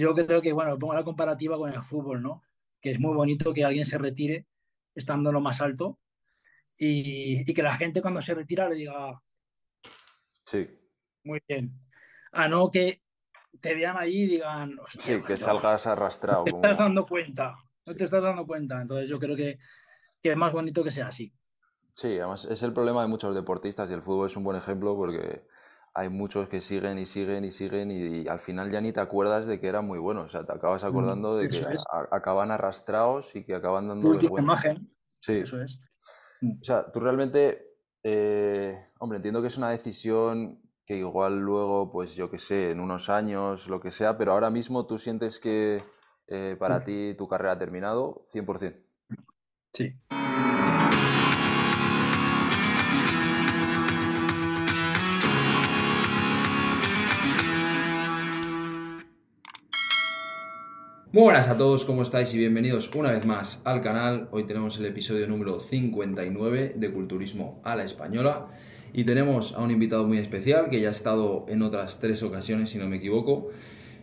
yo creo que, bueno, pongo la comparativa con el fútbol, ¿no? Que es muy bonito que alguien se retire estando en lo más alto y, y que la gente cuando se retira le diga, Sí, muy bien. A no que te vean ahí y digan, sí, "Hostia, que salgas arrastrado. te como- estás dando cuenta, no te estás dando cuenta. Entonces yo creo que, que es más bonito que sea así. Sí, además es el problema de muchos deportistas y el fútbol es un buen ejemplo porque hay muchos que siguen y siguen y siguen y, al final ya ni te acuerdas de que eran muy buenos. O sea, te acabas acordando de que eso es. a- acaban arrastrados y que acaban Tu dando última imagen, Sí, eso es. o sea, tú realmente, eh, hombre, entiendo que es una decisión que igual luego, pues yo qué sé, en unos años, lo que sea, pero ahora mismo tú sientes que eh, para ti tu carrera ha terminado 100%. Sí. Muy buenas a todos, ¿cómo estáis? Y bienvenidos una vez más al canal. Hoy tenemos el episodio número 59 de Culturismo a la Española. Y tenemos a un invitado muy especial que ya ha estado en otras tres ocasiones, si no me equivoco,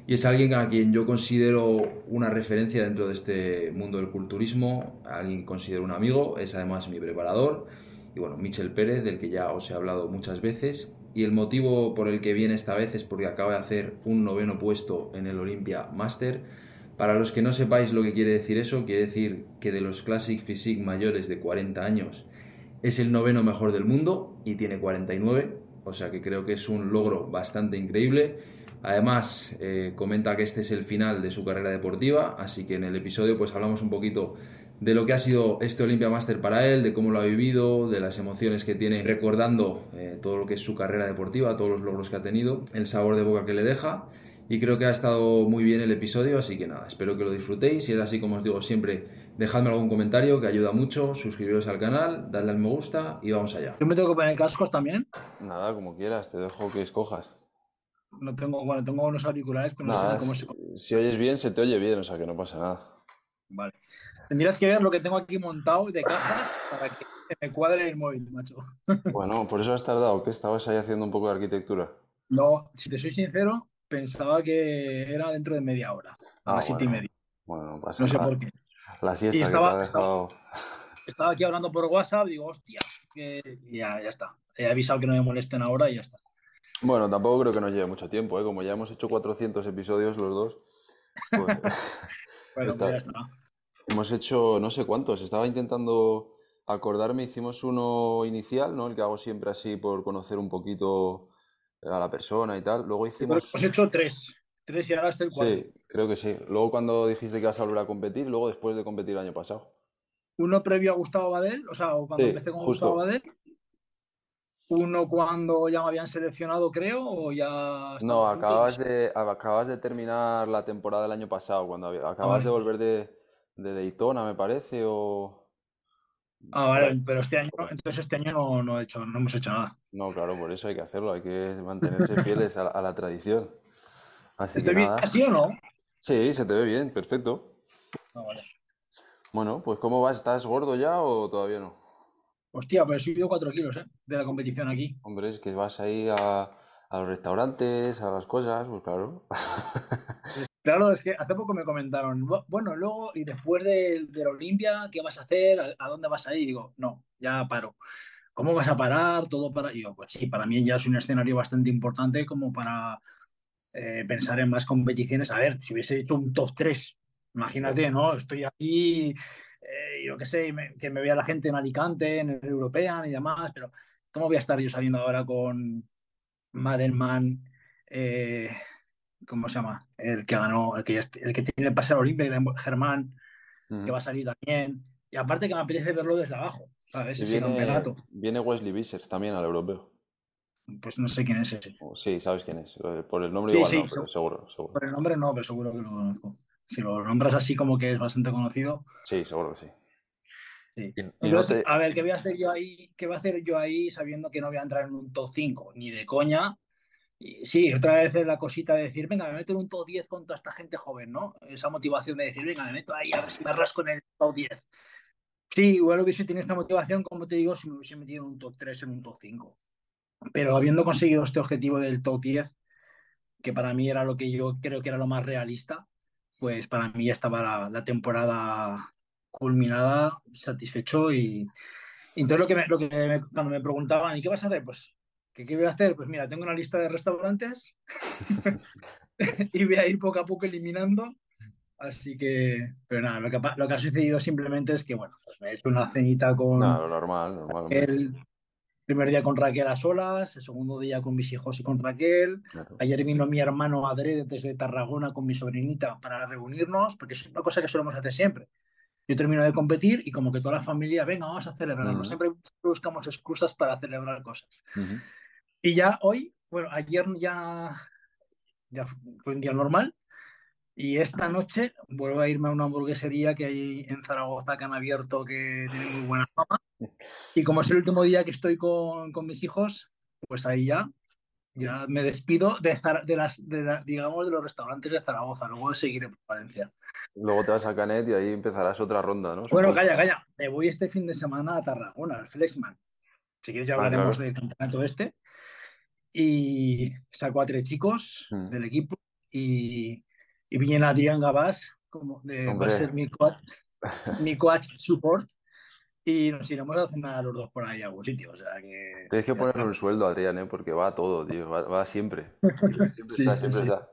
y es alguien a quien yo considero una referencia dentro de este mundo del culturismo, alguien que considero un amigo, es además mi preparador, y bueno, Michel Pérez, del que ya os he hablado muchas veces, y el motivo por el que viene esta vez es porque acaba de hacer un noveno puesto en el Olympia Master, para los que no sepáis lo que quiere decir eso, quiere decir que de los Classic Physique mayores de 40 años es el noveno mejor del mundo y tiene 49, o sea que creo que es un logro bastante increíble. Además, eh, comenta que este es el final de su carrera deportiva, así que en el episodio pues hablamos un poquito de lo que ha sido este Olympia Master para él, de cómo lo ha vivido, de las emociones que tiene recordando eh, todo lo que es su carrera deportiva, todos los logros que ha tenido, el sabor de boca que le deja y creo que ha estado muy bien el episodio, así que nada, espero que lo disfrutéis. Si es así, como os digo siempre, dejadme algún comentario que ayuda mucho, suscribiros al canal, dadle al me gusta y vamos allá. Yo me tengo que poner cascos también. Nada, como quieras, te dejo que escojas. No tengo, bueno, tengo unos auriculares, pero no sé Nada, cómo si, se. si oyes bien, se te oye bien, o sea que no pasa nada. Vale. Tendrías que ver lo que tengo aquí montado de caja para que se me cuadre el móvil, macho. Bueno, por eso has tardado, que estabas ahí haciendo un poco de arquitectura. No, si te soy sincero, pensaba que era dentro de media hora, a Ah, las siete y bueno. media. Bueno, no pasa No sé por qué. La siesta Y que estaba- te ha dejado. Estaba aquí hablando por WhatsApp, digo, hostia, que ya, ya está. He avisado que no me molesten ahora y ya está. Bueno, tampoco creo que nos lleve mucho tiempo, ¿eh? Como ya hemos hecho 400 episodios los dos, pues Bueno, Está- pues ya está. hemos hecho no sé cuántos. Estaba intentando acordarme, hicimos uno inicial, ¿no? El que hago siempre así por conocer un poquito a la persona y tal. Luego que hicimos... Hemos hecho tres. Tres y ahora este el cuarto. Sí, creo que sí. Luego cuando dijiste que ibas a volver a competir, luego después de competir el año pasado. Uno previo a Gustavo Badel, o sea, o cuando Sí, empecé con justo. Gustavo Badel. Uno cuando ya me habían seleccionado, creo, o ya. No, acabas de, acabas de terminar la temporada del año pasado, cuando había- acabas de vale. volver de, de Daytona, me parece, o... Ah, vale, pero este año, entonces este año no, no he hecho, no hemos hecho nada. No, claro, por eso hay que hacerlo, hay que mantenerse fieles a, la- a la tradición. Así que ¿Estoy bien así o no? Sí, se te ve bien, perfecto. Ah, vale. Bueno, pues ¿cómo vas? ¿Estás gordo ya o todavía no? Hostia, pero he subido cuatro kilos, ¿eh? De la competición aquí. Hombre, es que vas ahí a, a los restaurantes, a las cosas, pues claro. Claro, es que hace poco me comentaron, "Bu- bueno, luego y después del del Olimpia, ¿qué vas a hacer? ¿A, dónde vas a ir? Y digo, no, ya paro. ¿Cómo vas a parar? Todo para. Y digo, pues sí, para mí ya es un escenario bastante importante como para eh, pensar en más competiciones. A ver, si hubiese hecho un top 3, imagínate, ¿no? Estoy aquí, eh, yo qué sé, que me vea la gente en Alicante, en el European y demás, pero ¿cómo voy a estar yo saliendo ahora con Madelman? eh, ¿cómo se llama? El que ganó, el que, ya el que tiene el pase al Olimpia, Germán, que va a salir también. Y aparte que me apetece verlo desde abajo, ¿sabes? Y viene, viene Wesley Vissers también al europeo. Pues no sé quién es ese. Sí, sabes quién es. Eh, Por el nombre Sí, igual sí, no, pero seguro, seguro. Por el nombre no, pero seguro que lo conozco. Si lo nombras así como que es bastante conocido. Sí, seguro que sí. Sí. Y, y no Entonces, te- a ver, ¿qué voy a hacer yo ahí? ¿Qué voy a hacer yo ahí sabiendo que no voy a entrar en un top 5? Ni de coña. Sí, otra vez es la cosita de decir, venga, me meto en un top 10 con toda esta gente joven, ¿no? Esa motivación de decir, venga, me meto ahí a ver si me rasco en el top 10. Sí, igual hubiese tenido esta motivación, como te digo, si me hubiese metido en un top 3, en un top 5. Pero habiendo conseguido este objetivo del top 10, que para mí era lo que yo creo que era lo más realista, pues para mí ya estaba la, temporada culminada, satisfecho y, entonces lo que, cuando me preguntaban, ¿y qué vas a hacer? Pues, ¿qué, ¿qué voy a hacer? Pues mira, tengo una lista de restaurantes y voy a ir poco a poco eliminando. Así que, pero nada, lo que, lo que ha sucedido simplemente es que, bueno, pues me he hecho una cenita con No, normal, normal. el primer día con Raquel a solas, el segundo día con mis hijos y con Raquel. Claro. Ayer vino mi hermano Adrede desde Tarragona con mi sobrinita para reunirnos, porque es una cosa que solemos hacer siempre. Yo termino de competir y como que toda la familia, venga, vamos a celebrarlo. Ujú. Siempre buscamos excusas para celebrar cosas. Ujú. Y ya hoy, bueno, ayer ya, ya fue un día normal. Y esta noche vuelvo a irme a una hamburguesería que hay en Zaragoza que han abierto que tiene muy buena fama. Y como es el último día que estoy con, con mis hijos, pues ahí ya, ya me despido de, de las, de la- digamos, de los restaurantes de Zaragoza. Luego seguiré por Valencia. Luego te vas a Canet y ahí empezarás otra ronda, ¿no? Bueno, calla, calla. Me voy este fin de semana a Tarragona, al Flexman. Si quieres ya Ah, hablaremos claro. del campeonato este. Y saco a tres chicos Mm. del equipo y, y viene Adrián Gabás, como de, va a ser mi coach, mi coach support. Y nos iremos a cenar los dos por ahí a algún sitio. O sea que. Tienes que ponerle un sueldo a Adrián, ¿eh? Porque va a todo, tío. Va, va siempre. Siempre Sí, está, sí, siempre sí. está.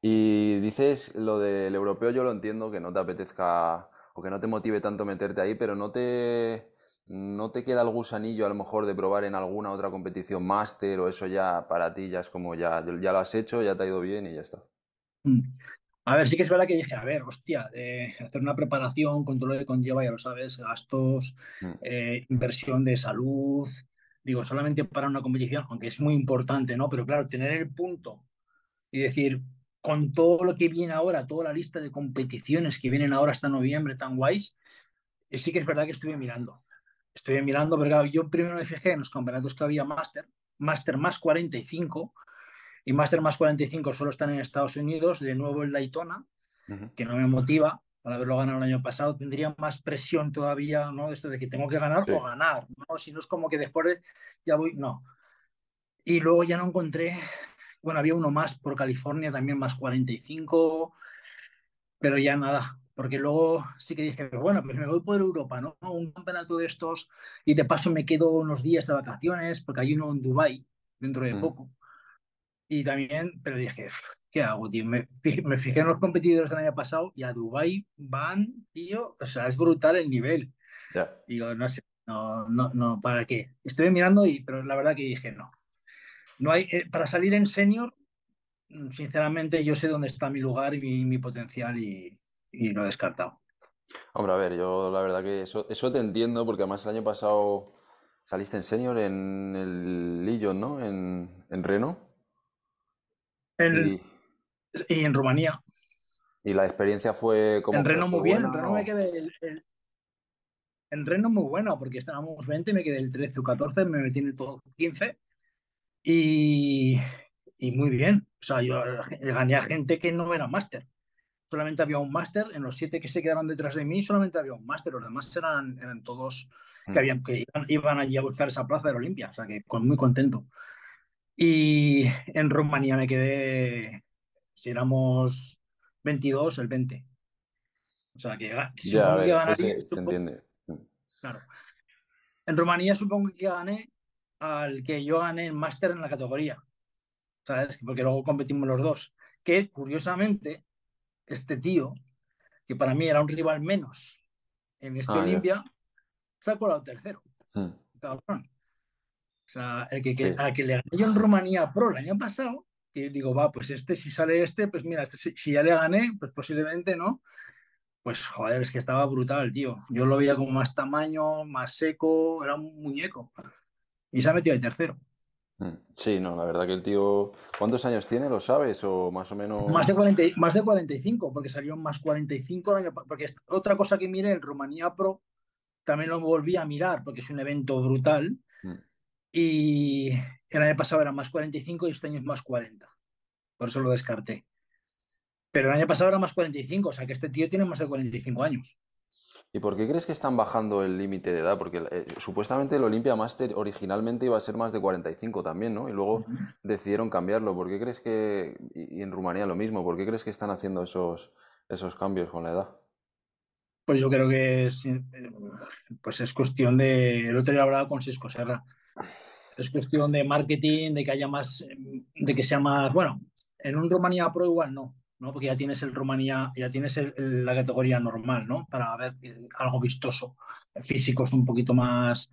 Y dices lo del europeo, yo lo entiendo, que no te apetezca o que no te motive tanto meterte ahí, pero no te, no te queda el gusanillo a lo mejor de probar en alguna otra competición máster o eso ya para ti ya es como ya, ya lo has hecho, ya te ha ido bien y ya está. Mm. A ver, sí que es verdad que dije, a ver, hostia, eh, hacer una preparación con todo lo que conlleva, ya lo sabes, gastos, Mm. eh, inversión de salud, digo, solamente para una competición, aunque es muy importante, ¿no? Pero claro, tener el punto y decir, con todo lo que viene ahora, toda la lista de competiciones que vienen ahora hasta noviembre tan guays, eh, sí que es verdad que estuve mirando. Estuve mirando, pero claro, yo primero me fijé en los campeonatos que había Master, Master más 45, y Master más 45 solo están en Estados Unidos, de nuevo el Daytona, que no me motiva al haberlo ganado el año pasado, tendría más presión todavía, ¿no? Esto de que tengo que ganar Sí. o ganar, ¿no? Si no es como que después de- ya voy, no. Y luego ya no encontré, bueno, había uno más por California, también más 45, pero ya nada, porque luego sí que dije, bueno, pues me voy por Europa, ¿no? Un campeonato de estos y de paso me quedo unos días de vacaciones, porque hay uno en Dubái dentro de Mm. poco. Y también, pero dije, ¿qué hago, tío? Me, me fijé en los competidores del año pasado y a Dubái van, tío, o sea, es brutal el nivel. Ya. Digo, no sé, no, no, no, ¿para qué? Estuve mirando, y, pero la verdad que dije, no. No hay, eh, para salir en senior, sinceramente, yo sé dónde está mi lugar y mi, mi potencial y, y lo he descartado. Hombre, a ver, yo la verdad que eso, eso te entiendo porque además el año pasado saliste en senior en el Lyon, ¿no? En, en Reno. En- Y, y en Rumanía, y la experiencia fue como en Reno muy bien, en Reno me quedé el- el- en Reno muy bueno, porque estábamos 20, me quedé el 13 o 14, me metí en el top 15 y, y muy bien. O sea, yo gané a gente que no era máster. Solamente había un máster, en los siete que se quedaron detrás de mí, solamente había un máster, los demás eran, eran todos que, habían, que iban, iban allí a buscar esa plaza de la Olimpia, o sea que con, muy contento. Y en Rumanía me quedé, si éramos 22, el 20. O sea que, que Ya, que ganaría, se, se entiende. Claro. En Rumanía supongo que gané al que yo gané en máster en la categoría. ¿Sabes? Porque luego competimos los dos. Que curiosamente, este tío, que para mí era un rival menos en este Ah. Olimpia, se ha colado tercero. Cabrón. O sea, el que, que- Sí. al que le gané yo en Rumanía Pro el año pasado, que digo, va, pues este, si sale este, pues mira, este, si, si ya le gané, pues posiblemente no. Pues joder, es que estaba brutal, tío. Yo lo veía como más tamaño, más seco, era un muñeco. Y se ha metido de tercero. Mm. Sí, no, la verdad que el tío. ¿Cuántos años tiene? ¿Lo sabes? O más o menos. Más de, 40, y- más de 45, porque salió más 45 el año Porque otra cosa que miré, el Rumanía Pro, también lo volví a mirar, porque es un evento brutal. Mm. Y el año pasado era más 45 y este año es más 40. Por eso lo descarté. Pero el año pasado era más 45, o sea que este tío tiene más de 45 años. ¿Y por qué crees que están bajando el límite de edad? Porque eh, supuestamente el Olympia Master originalmente iba a ser más de 45 también, ¿no? Y luego decidieron cambiarlo. ¿Por qué crees que, y, en Rumanía lo mismo, ¿por qué crees que están haciendo esos, esos cambios con la edad? Pues yo creo que es, eh, pues es cuestión de, el otro día hablaba con Sisco Serra, es cuestión de marketing, de que haya más, de que sea más, bueno, en un Rumanía Pro igual no, ¿no? Porque ya tienes el Rumanía, ya tienes la categoría normal, ¿no? Para ver algo vistoso. físico es un poquito más.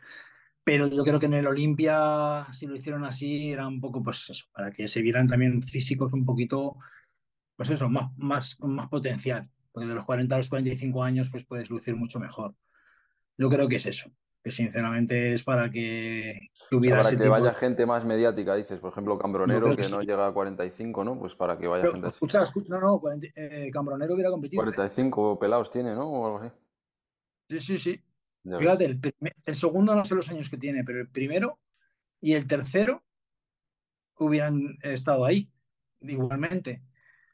Pero yo creo que en el Olimpia, si lo hicieron así, era un poco, pues eso, para que se vieran también físicos un poquito, pues eso, más, más, más potencial. Porque de los 40 a los 45 años, pues puedes lucir mucho mejor. Yo creo que es eso que sinceramente es para que, hubiera para que vaya gente más mediática, dices, por ejemplo, Cambronero, que, no llega a 45, ¿no? Pues para que vaya gente escucha, escucha, no, no, eh, Cambronero hubiera competido. 45 ¿eh? pelados tiene, ¿no? O algo así. Sí, sí, sí. Fíjate, el, segundo no sé los años que tiene, pero el primero y el tercero hubieran estado ahí, igualmente.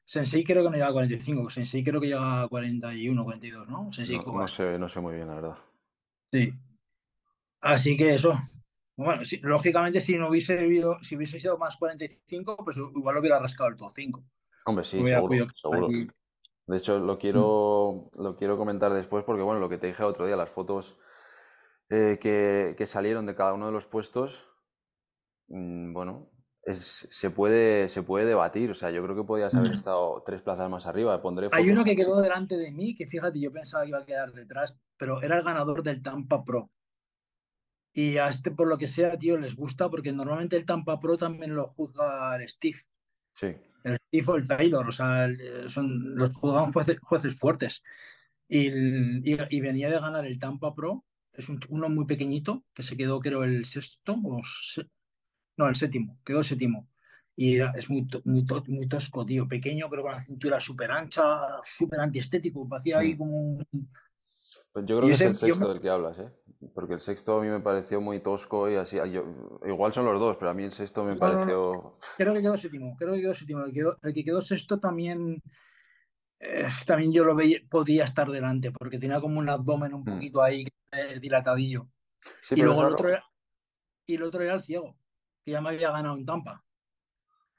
Sensei creo que no llega a 45, Sensei creo que llega a 41, 42, ¿no? no, sé, no sé muy bien, la verdad. Sí, Así que eso. Bueno, lógicamente, si no hubiese vivido, si hubiese sido más 45, pues igual lo hubiera rascado el top 5. Hombre, sí, seguro, De hecho, lo quiero, lo quiero comentar después porque, bueno, lo que te dije el otro día, las fotos eh, que, salieron de cada uno de los puestos, mm, bueno, es, se, puede, se puede debatir. O sea, yo creo que podías haber estado tres plazas más arriba. Pondré Hay uno que quedó delante de mí, que fíjate, yo pensaba que iba a quedar detrás, pero era el ganador del Tampa Pro. Y a este, por lo que sea, tío, les gusta porque normalmente el Tampa Pro también lo juzga el Steve. Sí. El Steve o el Taylor, o sea, son, los juzgan jueces, fuertes. Y, y, venía de ganar el Tampa Pro, es uno muy pequeñito, que se quedó, creo, el sexto, o no, el séptimo, quedó séptimo. Y es muy, muy, muy tosco, tío, pequeño, pero con la cintura súper ancha, súper antiestético, parecía ahí mm. como un, yo creo que es el sexto del que hablas, ¿eh? Porque el sexto a mí me pareció muy tosco y así. igual son los dos, pero a mí el sexto me pareció. Creo que quedó séptimo. Creo que quedó séptimo. El, que quedó sexto también. Eh, también yo lo veía, podía estar delante, porque tenía como un abdomen un hmm. poquito ahí eh, dilatadillo. y luego el otro, era, y el otro era el ciego, que ya me había ganado en Tampa.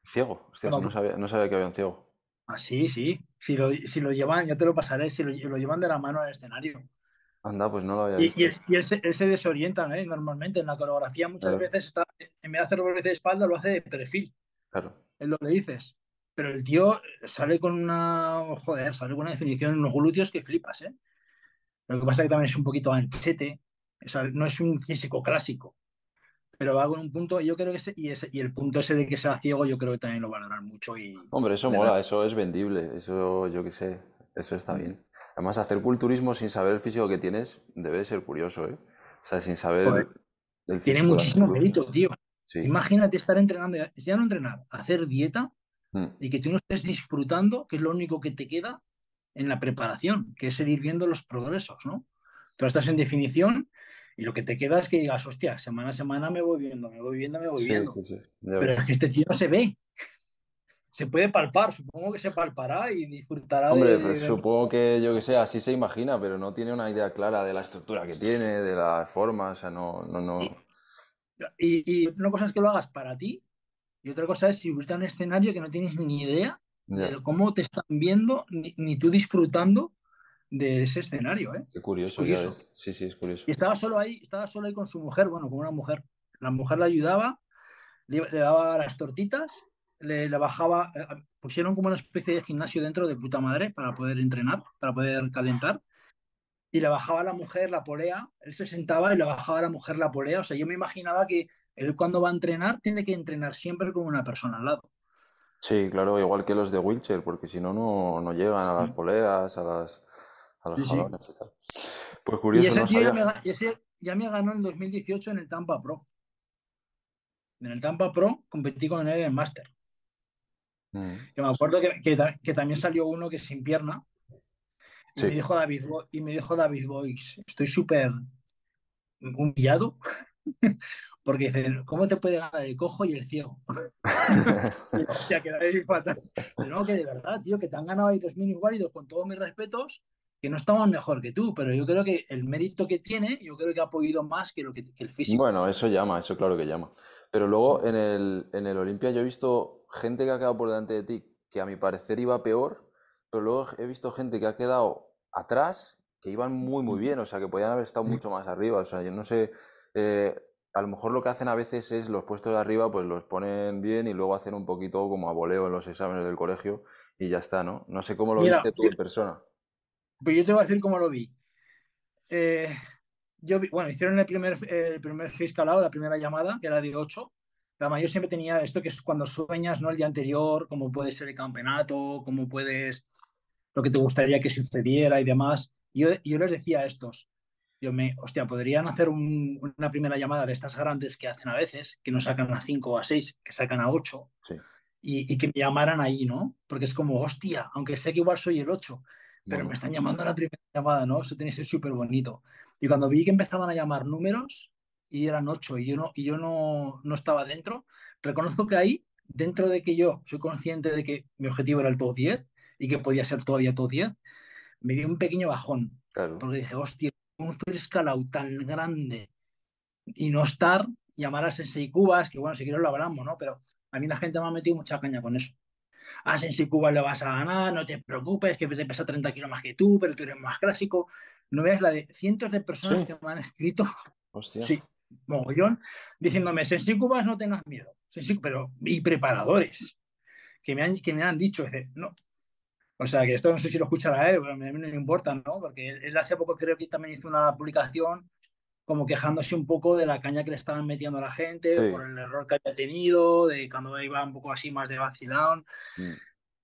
¿Ciego? Hostia, no, sabía, no sabía que había un ciego. Ah, sí, sí. Si lo, si lo llevan, ya te lo pasaré, si lo, lo llevan de la mano al escenario. Anda, pues no lo había visto. Y, y, él, se, desorienta ¿eh? normalmente en la coreografía. Muchas veces está, en vez de hacer doble de espalda, lo hace de perfil. Claro. Es lo que dices. Pero el tío sale con una. Joder, sale con una definición en los glúteos que flipas, ¿eh? Lo que pasa es que también es un poquito anchete. O sea, no es un físico clásico. Pero va con un punto, yo creo que ese, y, ese, y el punto ese de que sea ciego, yo creo que también lo valoran mucho. Y, Hombre, eso mola, eso es vendible. Eso yo qué sé. Eso está bien. Además, hacer culturismo sin saber el físico que tienes debe ser curioso, ¿eh? O sea, sin saber el físico. Tiene muchísimo mérito, tío. Imagínate estar entrenando, ya no entrenar, hacer dieta mm. y que tú no estés disfrutando, que es lo único que te queda en la preparación, que es seguir viendo los progresos, ¿no? Tú estás en definición y lo que te queda es que digas, hostia, semana a semana me voy viendo, me voy viendo, me voy viendo. Pero es que este tío no se ve se puede palpar, supongo que se palpará y disfrutará Hombre, pues supongo que yo que sé, así se imagina, pero no tiene una idea clara de la estructura que tiene, de la forma, o sea, no, no, no. Y, una cosa es que lo hagas para ti, y otra cosa es subirte a un escenario que no tienes ni idea de cómo te están viendo, ni, tú disfrutando de ese escenario, ¿eh? Qué curioso, Ya ves. Sí, sí, es curioso. Y estaba solo ahí, estaba solo ahí con su mujer, bueno, con una mujer. La mujer le ayudaba, le daba las tortitas le, bajaba, eh, pusieron como una especie de gimnasio dentro de puta madre para poder entrenar, para poder calentar. Y le bajaba a la mujer la polea, él se sentaba y le bajaba a la mujer la polea. O sea, yo me imaginaba que él cuando va a entrenar tiene que entrenar siempre con una persona al lado. Sí, claro, igual que los de wheelchair, porque si no, no llegan a las mm. poleas, a, las, a los jalones y tal. Pues curioso, y ese, no ya, ese ya me ganó en 2018 en el Tampa Pro. En el Tampa Pro competí con él en Master. Mm. me acuerdo que, también salió uno que sin pierna. Y, me dijo David, y me dijo David Boyce, estoy súper humillado. Porque dicen, ¿cómo te puede ganar el cojo y el ciego? que no, que de verdad, tío, que te han ganado ahí dos mini válidos con todos mis respetos que no estaban mejor que tú, pero yo creo que el mérito que tiene, yo creo que ha podido más que, lo que, que el físico. Bueno, eso llama, eso claro que llama. Pero luego en el, en el Olimpia yo he visto gente que ha quedado por delante de ti, que a mi parecer iba peor, pero luego he visto gente que ha quedado atrás, que iban muy, muy bien, o sea, que podían haber estado mucho más arriba. O sea, yo no sé, eh, a lo mejor lo que hacen a veces es los puestos de arriba, pues los ponen bien y luego hacen un poquito como a voleo en los exámenes del colegio y ya está, ¿no? No sé cómo lo Mira, viste tú en persona. Pues yo te voy a decir cómo lo vi. Eh, yo vi- bueno, hicieron el primer, el primer fiscalado, la primera llamada, que era de 8. Además, yo siempre tenía esto que es cuando sueñas, ¿no? El día anterior, cómo puede ser el campeonato, cómo puedes, lo que te gustaría que sucediera y demás. Yo, yo les decía a estos, yo me, hostia, podrían hacer un- una primera llamada de estas grandes que hacen a veces, que no sacan a 5 o a 6, que sacan a 8, Sí. y, y que me llamaran ahí, ¿no? Porque es como, hostia, aunque sé que igual soy el 8, pero Bueno, me están llamando a la primera llamada, ¿no? Eso tiene que ser súper bonito. Y cuando vi que empezaban a llamar números y eran ocho y yo no, y yo no, no estaba dentro, reconozco que ahí, dentro de que yo soy consciente de que mi objetivo era el top 10 y que podía ser todavía top 10, me dio un pequeño bajón, claro. porque dije, hostia, un out tan grande y no estar, llamar a Sensei Cubas, que bueno, si quieres lo hablamos, ¿no? Pero a mí la gente me ha metido mucha caña con eso. A Sensei Cubas le vas a ganar, no te preocupes, que te pesa 30 kilos más que tú, pero tú eres más clásico. No veas la de cientos de personas Sí. que me han escrito, Hostia. sí, mogollón, diciéndome, Sensei Cubas, no tengas miedo. Sensei- pero, y preparadores, que me han, que me han dicho, no. O sea, que esto no sé si lo escuchará él, pero a mí no me importa, ¿no? Porque él, hace poco creo que también hizo una publicación como quejándose un poco de la caña que le estaban metiendo a la gente, Sí. por el error que había tenido, de cuando iba un poco así más de vacilón. Mm.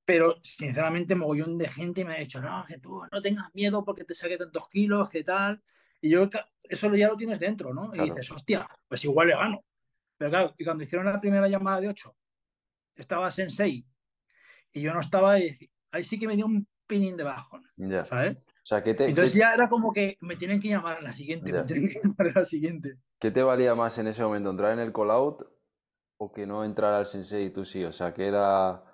Pero sinceramente, mogollón de gente me ha dicho, no, que tú no tengas miedo porque te saque tantos kilos, que tal. Y yo, eso ya lo tienes dentro, ¿no? Y dices, hostia, pues igual le gano. Pero claro, y cuando hicieron la primera llamada de 8, estaba Sensei y yo no estaba, y ahí sí que me dio un pinin de bajón, Ya. ¿sabes? O sea, ¿qué te, Entonces ya era como que me tienen que llamar a la siguiente, Ya. me tienen que llamar a la siguiente. qué te valía más en ese momento? ¿Entrar en el call-out o que no entrar al sensei y tú sí? O sea, que era...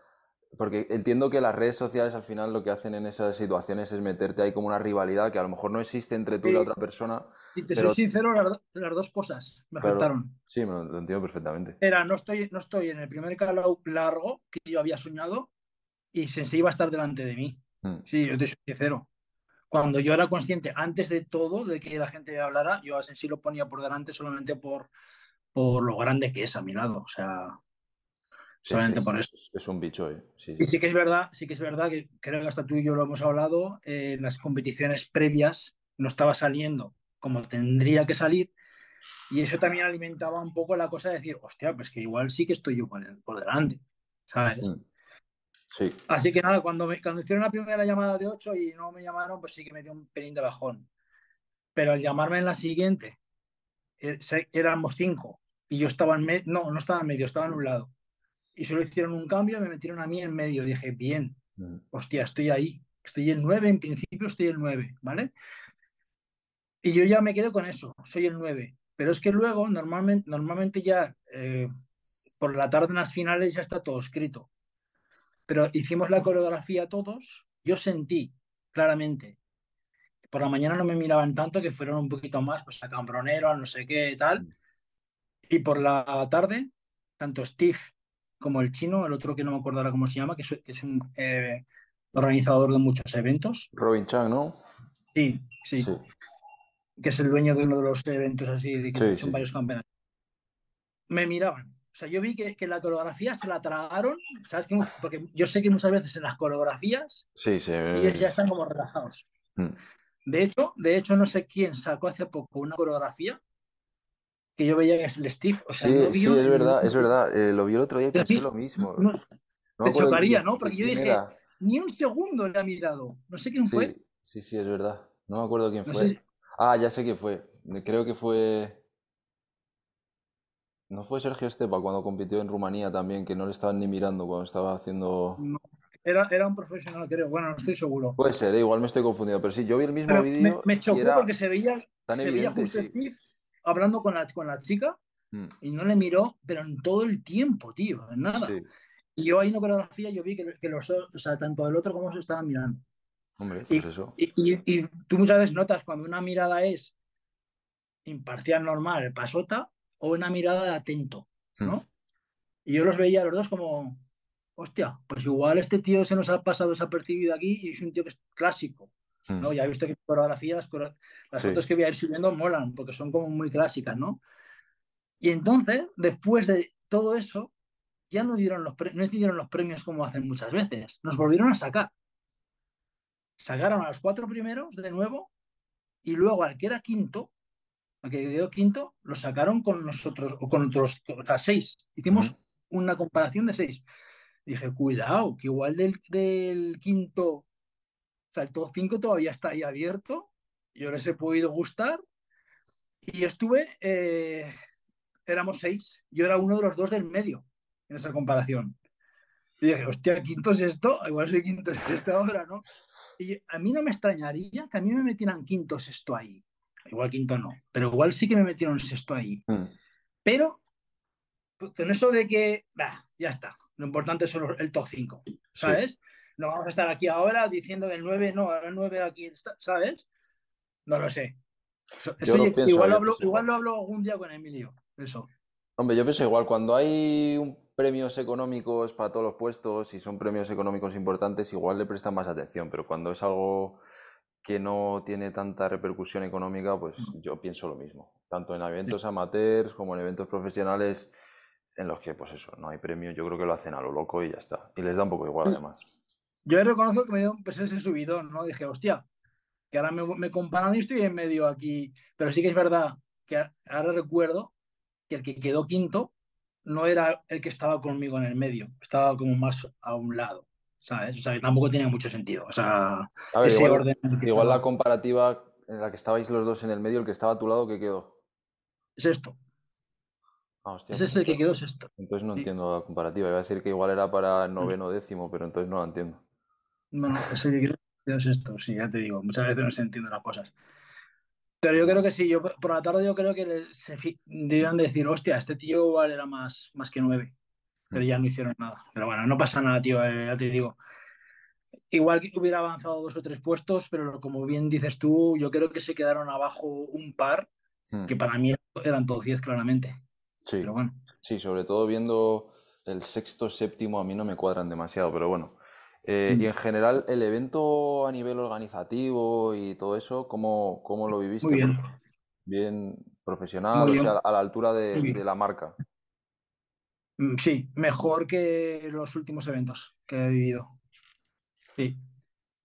Porque entiendo que las redes sociales al final lo que hacen en esas situaciones es meterte ahí como una rivalidad que a lo mejor no existe entre tú y la otra persona. Y te Pero- soy sincero, las, las dos cosas me Claro. afectaron. Sí, me lo, lo entiendo perfectamente. Era, no estoy, no estoy en el primer call largo que yo había soñado y Sensei iba a estar delante de mí. Mm. Sí, yo te soy sincero. Cuando yo era consciente, antes de todo, de que la gente hablara, yo a Sensei lo ponía por delante solamente por, por lo grande que es a mi lado. O sea, solamente es, por eso. es- es un bicho, ¿eh? Sí, Y sí. sí que es verdad, sí que es verdad que creo que hasta tú y yo lo hemos hablado, eh, en las competiciones previas no estaba saliendo como tendría que salir y eso también alimentaba un poco la cosa de decir, hostia, pues que igual sí que estoy yo por, por delante, ¿sabes? Mm. Sí, Así que nada, cuando, me, cuando hicieron la primera llamada de 8 y no me llamaron, pues sí que me dio un pelín de bajón. Pero al llamarme en la siguiente, eh, se- éramos cinco y yo estaba en medio, no, no estaba en medio, estaba en un lado. Y solo hicieron un cambio me metieron a mí en medio. Dije, bien, Mm. hostia, estoy ahí, estoy en 9, en principio estoy en 9, ¿vale? Y yo ya me quedo con eso, soy el 9. Pero es que luego, normalmente, normalmente ya eh, por la tarde en las finales ya está todo escrito. Pero hicimos la coreografía todos, yo sentí claramente, por la mañana no me miraban tanto, que fueron un poquito más, pues a Cambronero, a no sé qué, tal. Y por la tarde, tanto Steve como el chino, el otro que no me acuerdo ahora cómo se llama, que es, que es un eh, organizador de muchos eventos. Robin Chang, ¿no? Sí, sí, Sí. que es el dueño de uno de los eventos así, de que Sí, son sí. varios campeonatos. Me miraban. O sea, yo vi que, que la coreografía se la tragaron, ¿sabes? qué? Porque yo sé que muchas veces en las coreografías Sí, sí. ellos ya están como relajados. Mm. De hecho, de hecho, no sé quién sacó hace poco una coreografía que yo veía que es el Steve. O sea, Sí, no sí, es verdad, es verdad. Eh, lo vi el otro día y pensé lo mismo. no- No me te chocaría, ¿no? Porque yo dije, era. ni un segundo le ha mirado. No sé quién fue. Sí, sí, es verdad. No me acuerdo quién fue. sé- Ah, ya sé quién fue. Creo que fue. ¿No fue Sergio Estepa cuando compitió en Rumanía también, que no le estaban ni mirando cuando estaba haciendo. no. Era, era un profesional, creo. Bueno, no estoy seguro. Puede ser, ¿eh? igual me estoy confundiendo, pero sí, yo vi el mismo me, vídeo me y chocó porque se veía, tan se veía justo sí. Steve hablando con la, con la chica Mm, y no le miró, pero en todo el tiempo, tío, en nada. sí. Y yo ahí en la coreografía yo vi que, que los dos, o sea, tanto el otro como se estaban mirando. Hombre, Y, pues eso. y- y- y tú muchas veces notas cuando una mirada es imparcial, normal, pasota, o una mirada de atento, ¿no? Mm. Y yo los veía a los dos como, hostia, pues igual este tío se nos ha pasado desapercibido aquí y es un tío que es clásico. ¿No? Ya he visto que coreografía, las, las Sí. fotos que voy a ir subiendo molan, porque son como muy clásicas, ¿no? Y entonces, después de todo eso, ya no dieron los, pre- no dieron los premios como hacen muchas veces, nos volvieron a sacar. Sacaron a los cuatro primeros de nuevo y luego al que era quinto, al que quedó quinto, lo sacaron con nosotros, o con otros, o sea, seis. Hicimos una comparación de seis. Dije, cuidado, que igual del, del quinto, sea, el top 5 todavía está ahí abierto. Yo les he podido gustar. Y estuve, eh, éramos seis. Yo era uno de los dos del medio en esa comparación. Y dije, hostia, quinto es esto, igual soy quinto es esto ahora, ¿no? Y a mí no me extrañaría que a mí me metieran quinto sexto ahí. Igual quinto no, pero igual sí que me metieron sexto ahí. Mm. Pero pues, con eso de que, bah, ya está. Lo importante es el top 5, Sí. No vamos a estar aquí ahora diciendo que el 9 no, ahora el 9 aquí está, ¿sabes? No lo sé. Eso, Yo lo pienso, igual, yo hablo, igual lo hablo algún día con Emilio. Eso. Hombre, yo pienso igual, cuando hay un- premios económicos para todos los puestos y son premios económicos importantes, igual le prestan más atención, pero cuando es algo que no tiene tanta repercusión económica, pues yo pienso lo mismo, tanto en eventos amateurs como en eventos profesionales en los que, pues eso, no hay premio, yo creo que lo hacen a lo loco y ya está, y les da un poco igual además. Yo reconozco que me dio pues, ese subidón, ¿no? Dije, hostia, que ahora me, me comparan y estoy en medio aquí. Pero sí que es verdad que ahora recuerdo que el que quedó quinto no era el que estaba conmigo en el medio, estaba como más a un lado, ¿sabes? O sea, que tampoco tenía mucho sentido. O sea, A ver, ese igual, orden igual la comparativa en la que estabais los dos en el medio, el que estaba a tu lado, ¿qué quedó? es esto. Ah, hostia, Ese es el que quedó sexto. entonces no Sí. entiendo la comparativa, iba a decir que igual era para noveno décimo, pero entonces no la entiendo. No, no, ese que quedó, quedó sexto. Sí, ya te digo, muchas veces no se entienden las cosas. Pero yo creo que sí, yo por la tarde yo creo que se debían decir, hostia, este tío igual era más, más que nueve. Pero ya no hicieron nada. Pero bueno, no pasa nada, tío, eh, ya te digo. Igual que hubiera avanzado dos o tres puestos, pero como bien dices tú, yo creo que se quedaron abajo un par, Hmm. que para mí eran todos diez claramente. Sí. Pero bueno, Sí, sobre todo viendo el sexto, séptimo, a mí no me cuadran demasiado, pero bueno. Eh, Mm. y en general, el evento a nivel organizativo y todo eso, ¿cómo, cómo lo viviste? muy bien. Bien profesional, o sea, a la altura de, la marca. Mm, Sí, mejor que los últimos eventos que he vivido. Sí.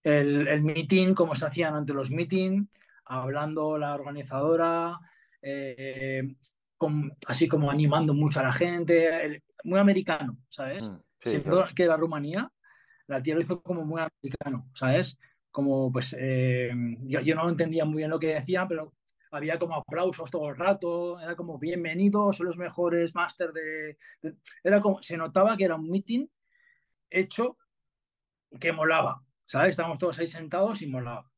El, el meeting, como se hacían ante los meeting, hablando la organizadora, eh, con- así como animando mucho a la gente, el- muy americano, ¿sabes? Mm, sí, Siendo claro. que la Rumanía, la tía lo hizo como muy americano, ¿sabes? Como pues eh, yo, no entendía muy bien lo que decían, pero había como aplausos todo el rato, era como bienvenidos, son los mejores máster de, Era como, se notaba que era un meeting hecho que molaba, ¿sabes? Estábamos todos ahí sentados y molaba.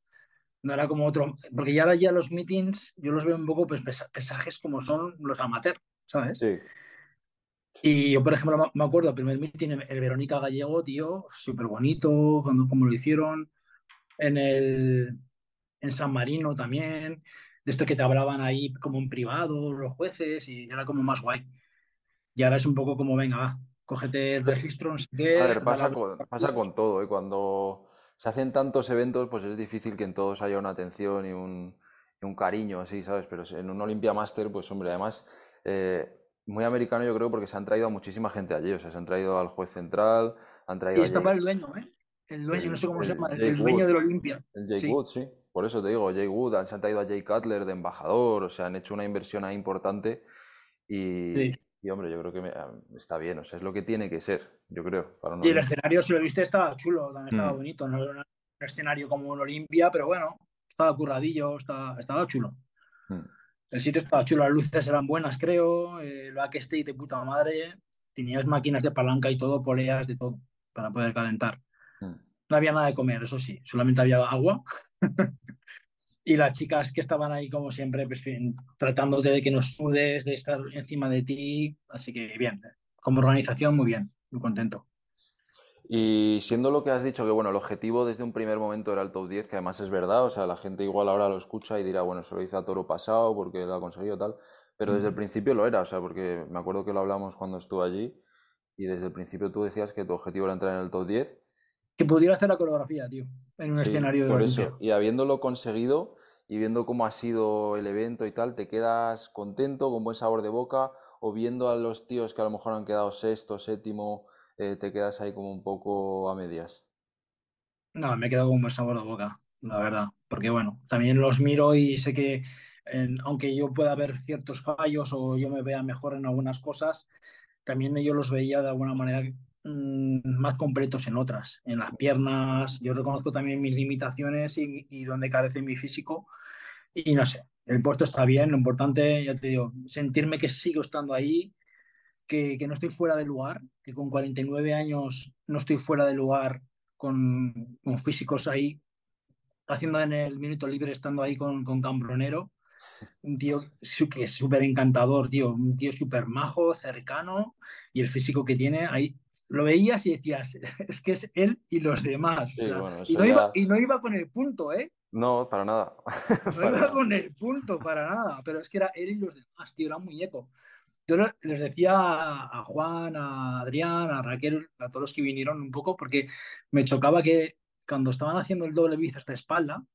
No era como otro, porque ya los meetings yo los veo un poco pues, pesa- pesajes como son los amateurs, ¿sabes? Sí, Y yo, por ejemplo, me- acuerdo, el primer meeting, el, Verónica Gallego, tío, súper bonito, cuando, como lo hicieron. En el en San Marino también, de esto que te hablaban ahí como en privado, los jueces, y era como más guay. Y ahora es un poco como, venga, va, cógete el registro, no sé qué. A ver, pasa la- con, pasa con todo, ¿eh? Cuando se hacen tantos eventos, pues es difícil que en todos haya una atención y un, y un cariño así, ¿sabes? Pero en un Olympia Master, pues hombre, además, eh, muy americano yo creo porque se han traído a muchísima gente allí, o sea, se han traído al juez central, han Y traído a estaba Jay, el dueño, ¿eh? El dueño, el, no sé cómo se el llama, el, el dueño del Olimpia. el Jake Sí, Wood, sí, por eso te digo, Jake Wood, han- se han traído a Jay Cutler de embajador, o sea, han hecho una inversión ahí importante y, sí. y, hombre, yo creo que me- está bien, o sea, es lo que tiene que ser, yo creo, para Y el escenario, si lo viste, estaba chulo, también estaba Mm, bonito. No era un escenario como un Olimpia, pero bueno, estaba curradillo, estaba, estaba chulo. mm. El sitio estaba chulo, las luces eran buenas, creo. eh, El backstage de puta madre. Tenías máquinas de palanca y todo, poleas de todo, para poder calentar. Mm. No había nada de comer, eso sí, solamente había agua. Y las chicas que estaban ahí, como siempre, pues bien, tratándote de que no sudes, de estar encima de ti. Así que bien, como organización, muy bien, muy contento. Y siendo lo que has dicho, que bueno, el objetivo desde un primer momento era el top 10, que además es verdad, o sea, la gente igual ahora lo escucha y dirá, bueno, se lo hizo a Toro pasado porque lo ha conseguido tal, pero desde el principio lo era, o sea, porque me acuerdo que lo hablamos cuando estuve allí y desde el principio tú decías que tu objetivo era entrar en el top 10. Que pudiera hacer la coreografía, tío, en un escenario de por eso. Y habiéndolo conseguido y viendo cómo ha sido el evento y tal, ¿te quedas contento, con buen sabor de boca? O viendo a los tíos que a lo mejor han quedado sexto, séptimo, eh, te quedas ahí como un poco a medias. No, me he quedado con un buen sabor de boca, la verdad. Porque bueno, también los miro y sé que aunque yo pueda ver ciertos fallos o yo me vea mejor en algunas cosas, también yo los veía de alguna manera mm, más completos en otras, en las piernas. Yo reconozco también mis limitaciones y, y donde carece mi físico. Y no sé, el puesto está bien, lo importante, ya te digo, sentirme que sigo estando ahí, que, que, no estoy fuera de lugar, que con 49 años no estoy fuera de lugar con, con físicos ahí, haciendo en el minuto libre, estando ahí con, con Cambronero. Un tío que es súper encantador, tío, un tío súper majo, cercano, y el físico que tiene, ahí lo veías y decías, es que es él y los demás. Sí, o sea, bueno, y, no ya... iba, y no iba con el punto, ¿eh? No, para nada. No para iba nada. con el punto, para nada. Pero es que era él y los demás, tío, era un muñeco. Yo les decía a Juan, a Adrián, a Raquel, a todos los que vinieron un poco, porque me chocaba que cuando estaban haciendo el doble bíceps de espalda,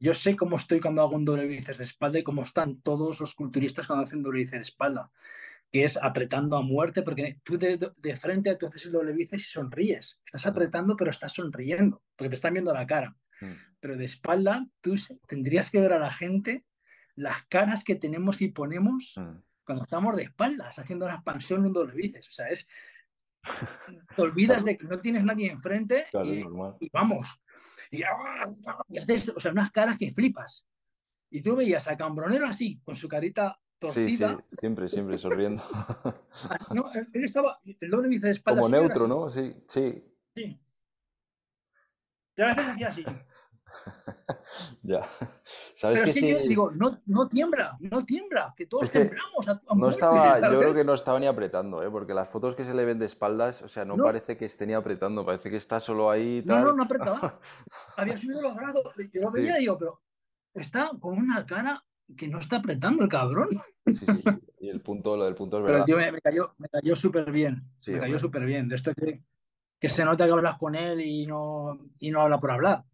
yo sé cómo estoy cuando hago un doble bíceps de espalda y cómo están todos los culturistas cuando hacen doble bíceps de espalda, que es apretando a muerte, porque tú de, de frente tú haces el doble bíceps y sonríes. Estás apretando, pero estás sonriendo, porque te están viendo la cara. Mm. Pero de espalda, tú tendrías que ver a la gente las caras que tenemos y ponemos. Mm cuando estamos de espaldas haciendo una expansión un doble bíceps. O sea, es. Te olvidas de que no tienes nadie enfrente claro, y, y, vamos. Y, y, haces, o sea, unas caras que flipas. Y tú veías a Cambronero así, con su carita torcida. Sí, sí, siempre, siempre sonriendo. no, él estaba, el doble bíceps de espalda. Como neutro, ¿no? Sí, sí. Sí. Y a veces hacía así. ya. ¿Sabes Pero que es que sí? yo digo, no, no tiembla, no tiembla, que todos Es que temblamos. A, a No estaba, yo creo que no estaba ni apretando, ¿eh? porque las fotos que se le ven de espaldas, o sea, no, No. parece que esté ni apretando, parece que está solo ahí No, no, no apretaba. Había subido los grados. Yo lo Sí. veía y digo, pero está con una cara que no está apretando el cabrón. Sí, sí. Y el punto, lo del punto es Pero el verdad. tío me, cayó, me cayó súper bien. Sí, me cayó súper bien. De esto que, que se nota que hablas con él y no, y no habla por hablar.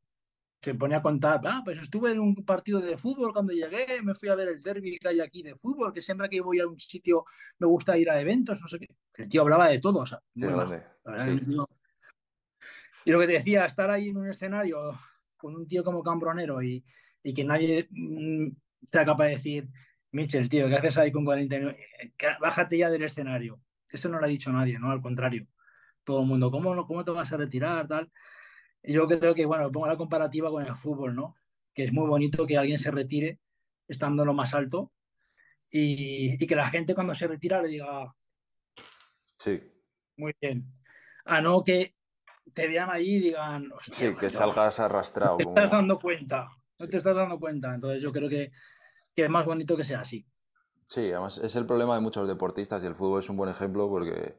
Se pone a contar, ah, pues estuve en un partido de fútbol cuando llegué, me fui a ver el derby que hay aquí de fútbol, que siempre que voy a un sitio me gusta ir a eventos, no sé qué. El tío hablaba de todo, o sea, muy Sí. tío- Y lo que te decía, estar ahí en un escenario con un tío como Cambronero y, y que nadie mm, sea capaz de decir, Michel, tío, ¿qué haces ahí con 49? Eh, Bájate ya del escenario. Eso no lo ha dicho nadie, ¿no? Al contrario. Todo el mundo, ¿cómo, cómo te vas a retirar? Tal. Yo creo que, bueno, pongo la comparativa con el fútbol, ¿no? Que es muy bonito que alguien se retire estando en lo más alto y, y que la gente cuando se retira le diga, Sí, muy bien. A no que te vean ahí y digan, sí, que salgas arrastrado. te estás Como... dando cuenta, no Sí. te estás dando cuenta. Entonces yo creo que, que es más bonito que sea así. Sí, además es el problema de muchos deportistas y el fútbol es un buen ejemplo porque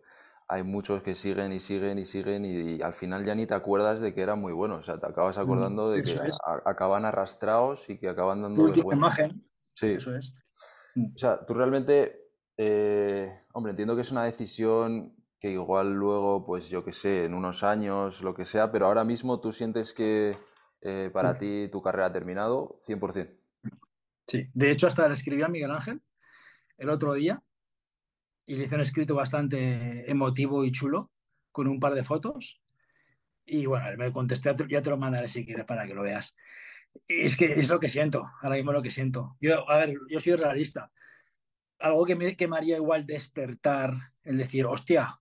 hay muchos que siguen y siguen y siguen y, al final ya ni te acuerdas de que eran muy buenos. O sea, te acabas acordando de que Mm, Eso es. a- acaban arrastrados y que acaban dando última imagen, Sí, eso es. Mm. o sea, tú realmente, eh, hombre, entiendo que es una decisión que igual luego, pues yo qué sé, en unos años, lo que sea, pero ahora mismo tú sientes que eh, para Mm. ti tu carrera ha terminado 100%. Sí, de hecho hasta le escribí a Miguel Ángel el otro día y le hice un escrito bastante emotivo y chulo con un par de fotos y bueno, él me contesté, ya te lo mandaré si quieres para que lo veas. Y es que es lo que siento, ahora mismo lo que siento. Yo, a ver, yo soy realista. Algo que me, que me haría igual despertar, el decir, hostia,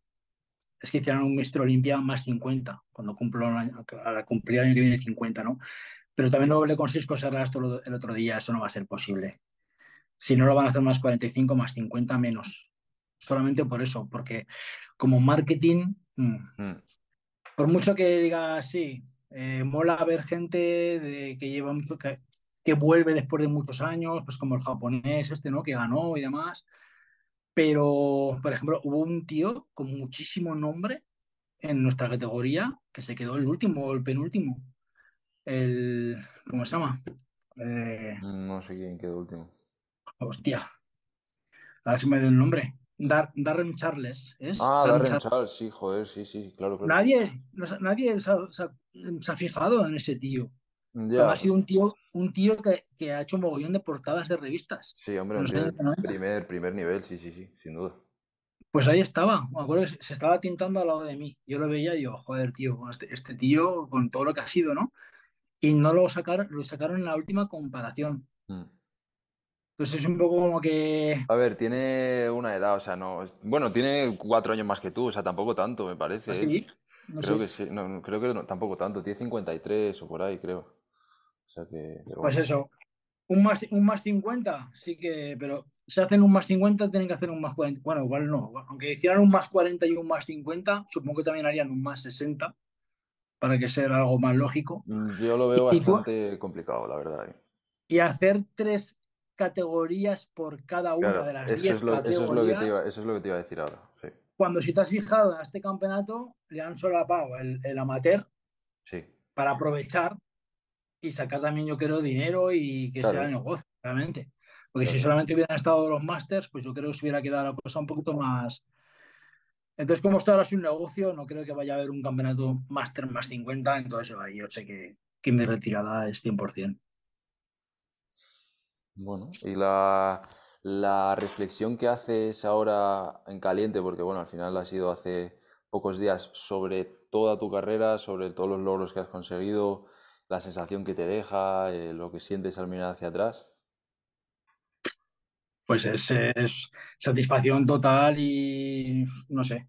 es que hicieron un Mr. Olimpia más 50, cuando cumplo el año, cumplí el año que viene 50, ¿no? Pero también lo hablé con Cisco Serrastro el otro día, eso no va a ser posible. Si no lo van a hacer más 45, más 50, menos. Solamente por eso, porque como marketing, mm, Mm, por mucho que diga sí, eh, mola ver gente de, que lleva mucho, que, que vuelve después de muchos años, pues como el japonés este, ¿no? Que ganó y demás. Pero, por ejemplo, hubo un tío con muchísimo nombre en nuestra categoría que se quedó el último o el penúltimo. El, ¿Cómo se llama? Eh, No sé quién quedó último. hostia. A ver si me dio el nombre. Dar- Darren Charles. ¿es? Ah, Darren Darren Charles. Charles, sí, joder, sí, sí, claro, claro. Nadie, nadie se ha, se ha- se ha fijado en ese tío. Ya, ha sido un tío, un tío que, que ha hecho mogollón de portadas de revistas. sí, hombre, primer, años 90. primer, primer nivel, sí, sí, sí, sin duda. Pues ahí estaba. Me acuerdo que se- estaba tintando al lado de mí. Yo lo veía y digo, joder, tío, este, este tío, con todo lo que ha sido, ¿no? Y no lo sacaron, lo sacaron en la última comparación. Mm. Entonces es un poco como que. A ver, tiene una edad, o sea, no. Bueno, tiene cuatro años más que tú, o sea, tampoco tanto, me parece. ¿eh? Así, no Creo sé. que sí, no, creo que no, tampoco tanto, tiene 53 o por ahí, creo. O sea que, Pues eso. Un más, un más 50, sí que. Pero si hacen un más 50, tienen que hacer un más 40. Bueno, igual no. Aunque hicieran un más 40 y un más 50, supongo que también harían un más 60 para que sea algo más lógico. Mm, Yo lo veo Y bastante complicado, la verdad. ¿eh? Y hacer tres categorías por cada una Claro, de las eso 10 es lo, eso es lo que te categorías. iba, eso es lo que te iba a decir ahora. Sí, Cuando si te has fijado en este campeonato, le han solapado el, el amateur sí. para aprovechar y sacar también, yo creo, dinero y que Claro. sea negocio, realmente. Porque si Claro. solamente hubieran estado los masters, pues yo creo que se hubiera quedado la cosa un poquito más. Entonces, como esto ahora es un negocio, no creo que vaya a haber un campeonato máster más 50, entonces yo sé que, que mi retirada es 100%. Bueno, y la, la reflexión que haces ahora en caliente, porque bueno, al final ha sido hace pocos días sobre toda tu carrera, sobre todos los logros que has conseguido, la sensación que te deja, eh, lo que sientes al mirar hacia atrás. Pues es, satisfacción total y no sé.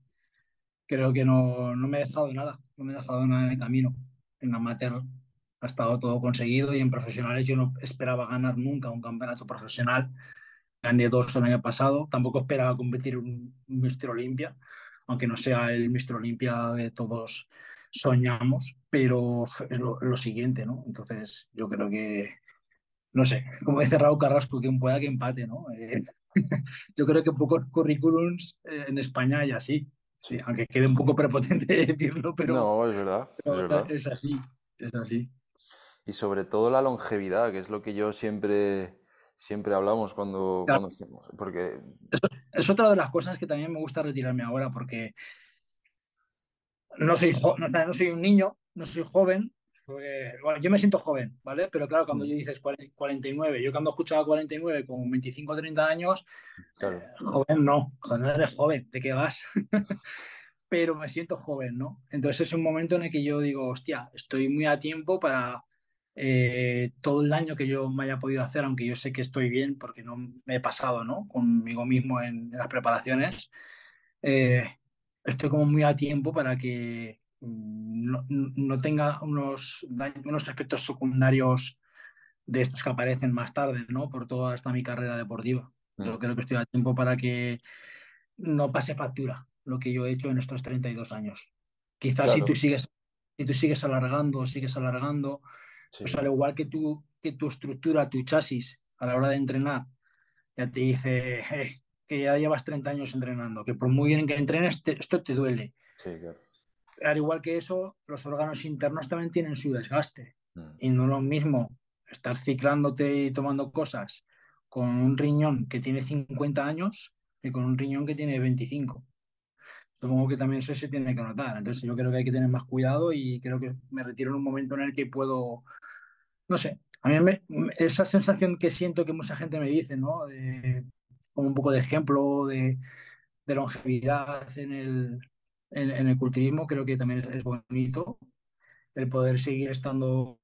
Creo que no, no me he dejado nada, no me he dejado nada en el camino. En amateur ha estado todo conseguido y en profesionales yo no esperaba ganar nunca un campeonato profesional. Gané dos el año pasado, tampoco esperaba competir un, un Mr. Olympia, aunque no sea el Mr. Olympia que todos soñamos, pero es lo, lo siguiente, ¿no? Entonces yo creo que, no sé, como dice Raúl Carrasco, quien pueda que empate, ¿no? Eh, yo creo que pocos currículums eh, en España hay así. Sí, aunque quede un poco prepotente decirlo, pero, No, es verdad, es verdad. es así, es así. Y sobre todo la longevidad, que es lo que yo siempre, siempre hablamos cuando, Claro. cuando hacemos. Porque Es otra de las cosas que también me gusta retirarme ahora, porque no soy, no, no soy un niño, no soy joven. porque, bueno, yo me siento joven, ¿vale? Pero claro, cuando Mm. yo dices 40 49, yo cuando escuchaba 49 con 25 o 30 años, Claro. eh, joven no, no eres joven, ¿de qué vas? Pero me siento joven, ¿no? Entonces es un momento en el que yo digo, hostia, estoy muy a tiempo para eh, todo el daño que yo me haya podido hacer, aunque yo sé que estoy bien porque no me he pasado, ¿no? Conmigo mismo en, en las preparaciones. Eh, estoy como muy a tiempo para que mm, no, no tenga unos, unos efectos secundarios de estos que aparecen más tarde, ¿no? Por toda esta mi carrera deportiva. Yo Mm. creo que estoy a tiempo para que no pase factura lo que yo he hecho en estos 32 años. Quizás si Claro. tú sigues, si tú sigues alargando, sigues alargando, Sí. pues al igual que tu, que tu estructura, tu chasis a la hora de entrenar, ya te dice "Eh, que ya llevas 30 años entrenando, que por muy bien que entrenes, te- esto te duele. Sí, claro. Al igual que eso, los órganos internos también tienen su desgaste. Mm. Y no es lo mismo estar ciclándote y tomando cosas con un riñón que tiene 50 años que con un riñón que tiene 25. Supongo que también eso se tiene que notar. Entonces yo creo que hay que tener más cuidado y creo que me retiro en un momento en el que puedo, no sé, a mí me- esa sensación que siento que mucha gente me dice, ¿no? De- como un poco de ejemplo de, de longevidad en el, en, en el culturismo, creo que también es, es bonito el poder seguir estando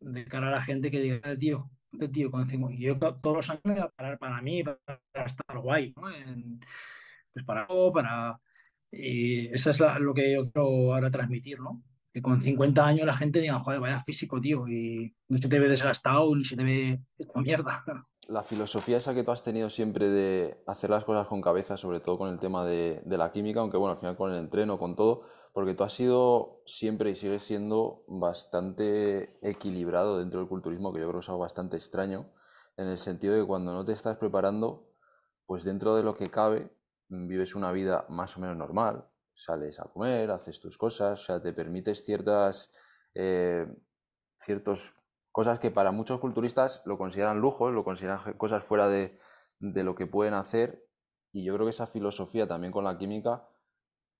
de cara a la gente que diga, "Eh, tío, tío con cinco-". yo to- todos los años voy a parar para mí, para estar guay, ¿no? En- pues para, para y eso es lo que yo quiero ahora transmitir, ¿no? Que con 50 años la gente diga, joder, vaya físico, tío, y no se te ve desgastado ni se te ve esta mierda. La filosofía esa que tú has tenido siempre de hacer las cosas con cabeza, sobre todo con el tema de, de la química, aunque bueno, al final con el entreno, con todo, porque tú has sido siempre y sigues siendo bastante equilibrado dentro del culturismo, que yo creo que es algo bastante extraño, en el sentido de que cuando no te estás preparando, pues dentro de lo que cabe, vives una vida más o menos normal, sales a comer, haces tus cosas, o sea, te permites ciertas, eh, ciertos cosas que para muchos culturistas lo consideran lujos, lo consideran cosas fuera de, de lo que pueden hacer. Y yo creo que esa filosofía también con la química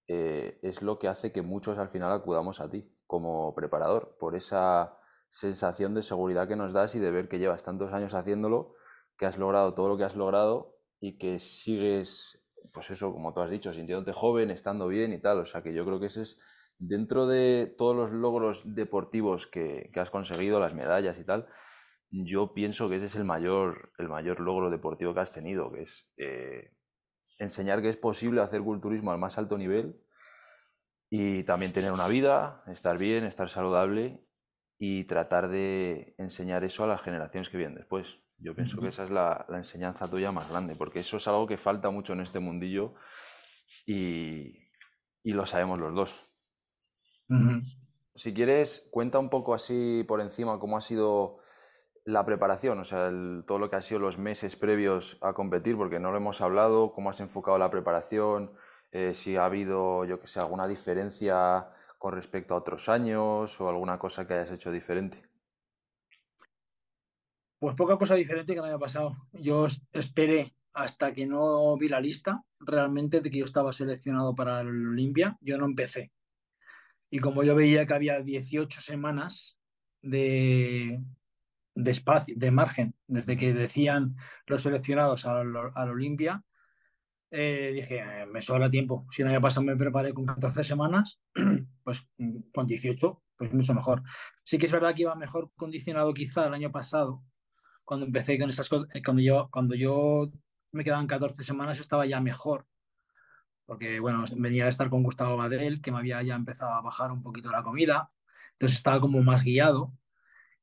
eh, es lo que hace que muchos al final acudamos a ti como preparador, por esa sensación de seguridad que nos das y de ver que llevas tantos años haciéndolo, que has logrado todo lo que has logrado y que sigues, pues eso, como tú has dicho, sintiéndote joven, estando bien y tal. O sea que yo creo que ese es, dentro de todos los logros deportivos que, has conseguido, las medallas y tal, yo pienso que ese es el mayor, el mayor logro deportivo que has tenido, que es eh, enseñar que es posible hacer culturismo al más alto nivel y también tener una vida, estar bien, estar saludable y tratar de enseñar eso a las generaciones que vienen después. Yo pienso que esa es la, enseñanza tuya más grande, porque eso es algo que falta mucho en este mundillo y, lo sabemos los dos. Si quieres, cuenta un poco así por encima cómo ha sido la preparación, o sea, todo lo que ha sido los meses previos a competir, porque no lo hemos hablado, cómo has enfocado la preparación, eh, si ha habido, yo que sé, alguna diferencia con respecto a otros años o alguna cosa que hayas hecho diferente. Pues poca cosa diferente que me haya pasado. Yo esperé hasta que no vi la lista realmente de que yo estaba seleccionado para el Olimpia, yo no empecé. Y como yo veía que había 18 semanas de, de espacio, de margen, desde que decían los seleccionados al, Olimpia, eh, dije, eh, me sobra tiempo. Si no haya pasado, me preparé con 14 semanas, pues mm, con 18, pues mucho mejor. Sí que es verdad que iba mejor condicionado quizá el año pasado, cuando empecé con esas cosas, eh, cuando yo, cuando yo me quedaban 14 semanas estaba ya mejor, porque bueno, venía de estar con Gustavo Badel, que me había ya empezado a bajar un poquito la comida, entonces estaba como más guiado.